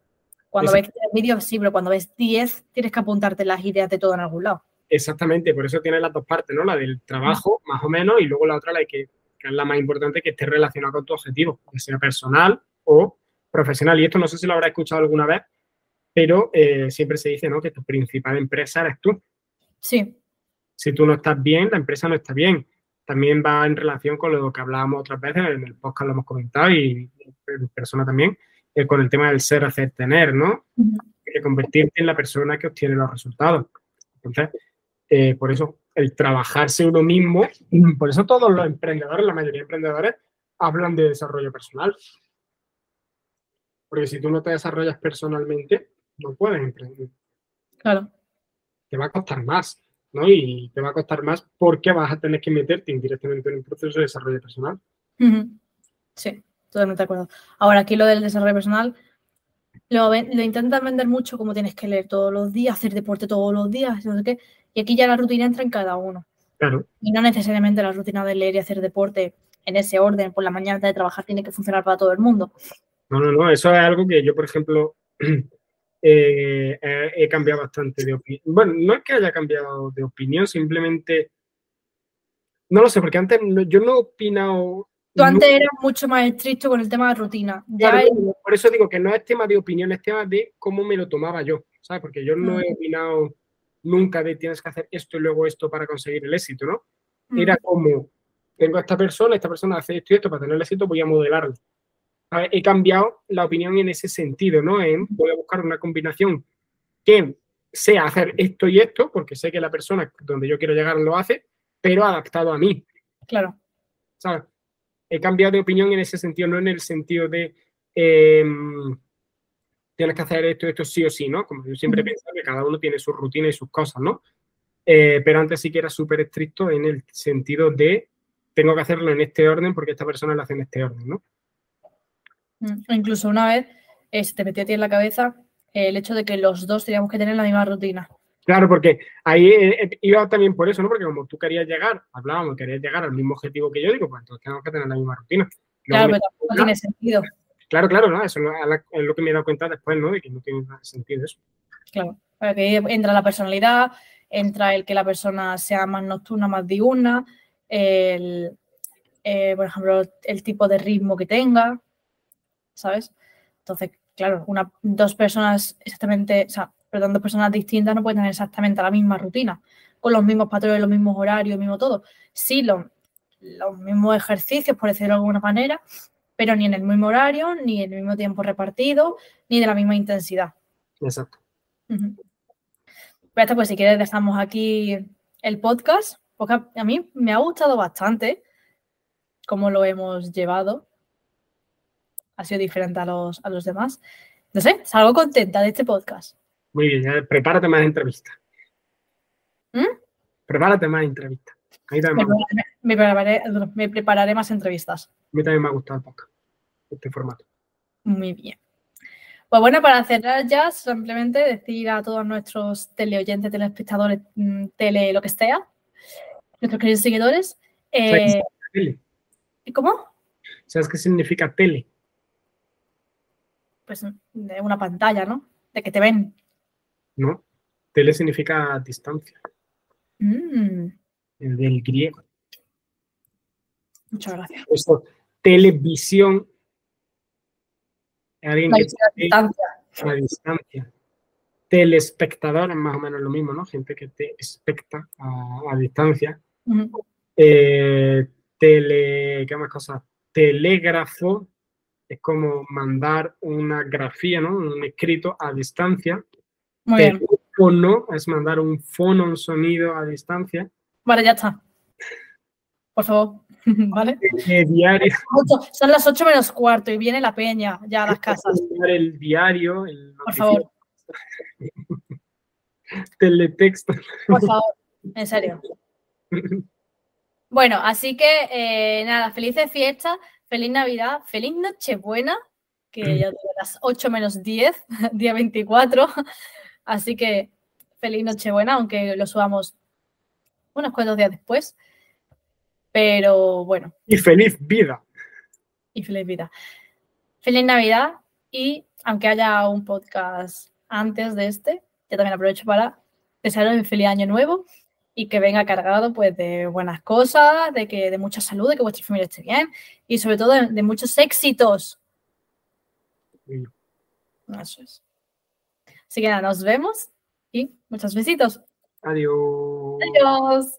Cuando ves vídeos, sí, pero cuando ves 10, tienes que apuntarte las ideas de todo en algún lado. Exactamente, por eso tiene las dos partes, ¿no? La del trabajo, más o menos, y luego la otra, la que, que es la más importante, que esté relacionada con tu objetivo, que sea personal o profesional. Y esto no sé si lo habrás escuchado alguna vez, pero eh, siempre se dice, ¿no? Que tu principal empresa eres tú. Sí. Si tú no estás bien, la empresa no está bien. También va en relación con lo que hablábamos otras veces, en el podcast lo hemos comentado y en persona también, eh, con el tema del ser, hacer, tener, ¿no? convertirte en la persona que obtiene los resultados. Entonces, eh, por eso el trabajarse uno mismo, [CLEARS THROAT] por eso todos los emprendedores, la mayoría de emprendedores, hablan de desarrollo personal. Porque si tú no te desarrollas personalmente, no puedes emprender. Claro. Te va a costar más, ¿no? Y te va a costar más porque vas a tener que meterte indirectamente en un proceso de desarrollo personal. Sí, totalmente de acuerdo. Ahora, aquí lo del desarrollo personal, lo, lo intentan vender mucho como tienes que leer todos los días, hacer deporte todos los días, no sé qué. Y aquí ya la rutina entra en cada uno. Claro. Y no necesariamente la rutina de leer y hacer deporte en ese orden por la mañana de trabajar tiene que funcionar para todo el mundo. No, no, no, eso es algo que yo, por ejemplo, [CLEARS THROAT] eh, he cambiado bastante de opinión. Bueno, no es que haya cambiado de opinión, simplemente... No lo sé, porque antes yo no he opinado... Tú antes eras mucho más estricto con el tema de rutina. Por eso digo que no es tema de opinión, es tema de cómo me lo tomaba yo, ¿sabes? Porque yo no he opinado nunca de tienes que hacer esto y luego esto para conseguir el éxito, ¿no? Era como, tengo a esta persona, esta persona hace esto y esto para tener el éxito, voy a modelarlo. He cambiado la opinión en ese sentido, ¿no? En, voy a buscar una combinación que sea hacer esto y esto, porque sé que la persona donde yo quiero llegar lo hace, pero adaptado a mí. Claro. ¿Sabes? He cambiado de opinión en ese sentido, no en el sentido de em, tienes que hacer esto, esto sí o sí, ¿no? Como yo siempre pienso que cada uno tiene su rutina y sus cosas, ¿no? Eh, pero antes sí que era súper estricto en el sentido de tengo que hacerlo en este orden porque esta persona lo hace en este orden, ¿no? Mm, incluso una vez eh, se te metió a ti en la cabeza el hecho de que los dos teníamos que tener la misma rutina. Claro, porque ahí eh, eh, iba también por eso, ¿no? Porque como tú querías llegar, hablábamos, querías llegar al mismo objetivo que yo, digo, pues entonces tenemos que tener la misma rutina. claro, pero tampoco tiene sentido. Claro, claro, ¿no? Eso es lo que me he dado cuenta después, ¿no? De que no tiene sentido eso. Claro, porque entra la personalidad, entra el que la persona sea más nocturna, más diurna, el, eh, por ejemplo, el tipo de ritmo que tenga, ¿sabes? Entonces, claro, una, dos personas exactamente, o sea, perdón, dos personas distintas no pueden tener exactamente la misma rutina, con los mismos patrones, los mismos horarios, mismo todo. Sí, los, los mismos ejercicios, por decirlo de alguna manera, pero ni en el mismo horario, ni en el mismo tiempo repartido, ni de la misma intensidad. Exacto. pues si quieres dejamos aquí el podcast, porque a mí me ha gustado bastante cómo lo hemos llevado. Ha sido diferente a los, a los demás. No sé, salgo contenta de este podcast. Muy bien, prepárate más entrevistas. ¿Mm? Prepárate más entrevistas. Me, prepararé, más entrevistas. A mí también me ha gustado el podcast, este formato. Muy bien. Pues bueno, para cerrar ya, simplemente decir a todos nuestros teleoyentes, telespectadores, mm, tele lo que sea, nuestros queridos seguidores. Eh, ¿Cómo? ¿Sabes qué significa tele? Pues de una pantalla, ¿no? De que te ven. No, tele significa distancia. Mm. El del griego. Muchas gracias. Televisión. Alguien que distancia. a distancia. Telespectador es más o menos lo mismo, ¿no? Gente que te especta a, distancia tele, ¿qué más cosas? Telégrafo es como mandar una grafía, ¿no? Un escrito a distancia. Muy bien. Teléfono es mandar un fono, un sonido a distancia. Vale, ya está. Por favor. [LAUGHS] ¿Vale? diario. Son las 8 menos cuarto y viene la peña ya a las casas. El diario. El Por favor. [LAUGHS] Teletexto. Por favor, en serio. [LAUGHS] Bueno, así que eh, nada, felices fiestas, feliz Navidad, feliz Nochebuena, que mm. ya tengo las 8 menos 10, [LAUGHS] día 24. Así que feliz Nochebuena, aunque lo subamos unos cuantos días después. Pero bueno. Y feliz vida. Y feliz vida. Feliz Navidad y aunque haya un podcast antes de este, yo también aprovecho para desearos un feliz año nuevo y que venga cargado pues de buenas cosas, de que de mucha salud, de que vuestra familia esté bien y sobre todo de, muchos éxitos. Eso es. Así que nada, nos vemos y muchos besitos. Adiós. Adiós.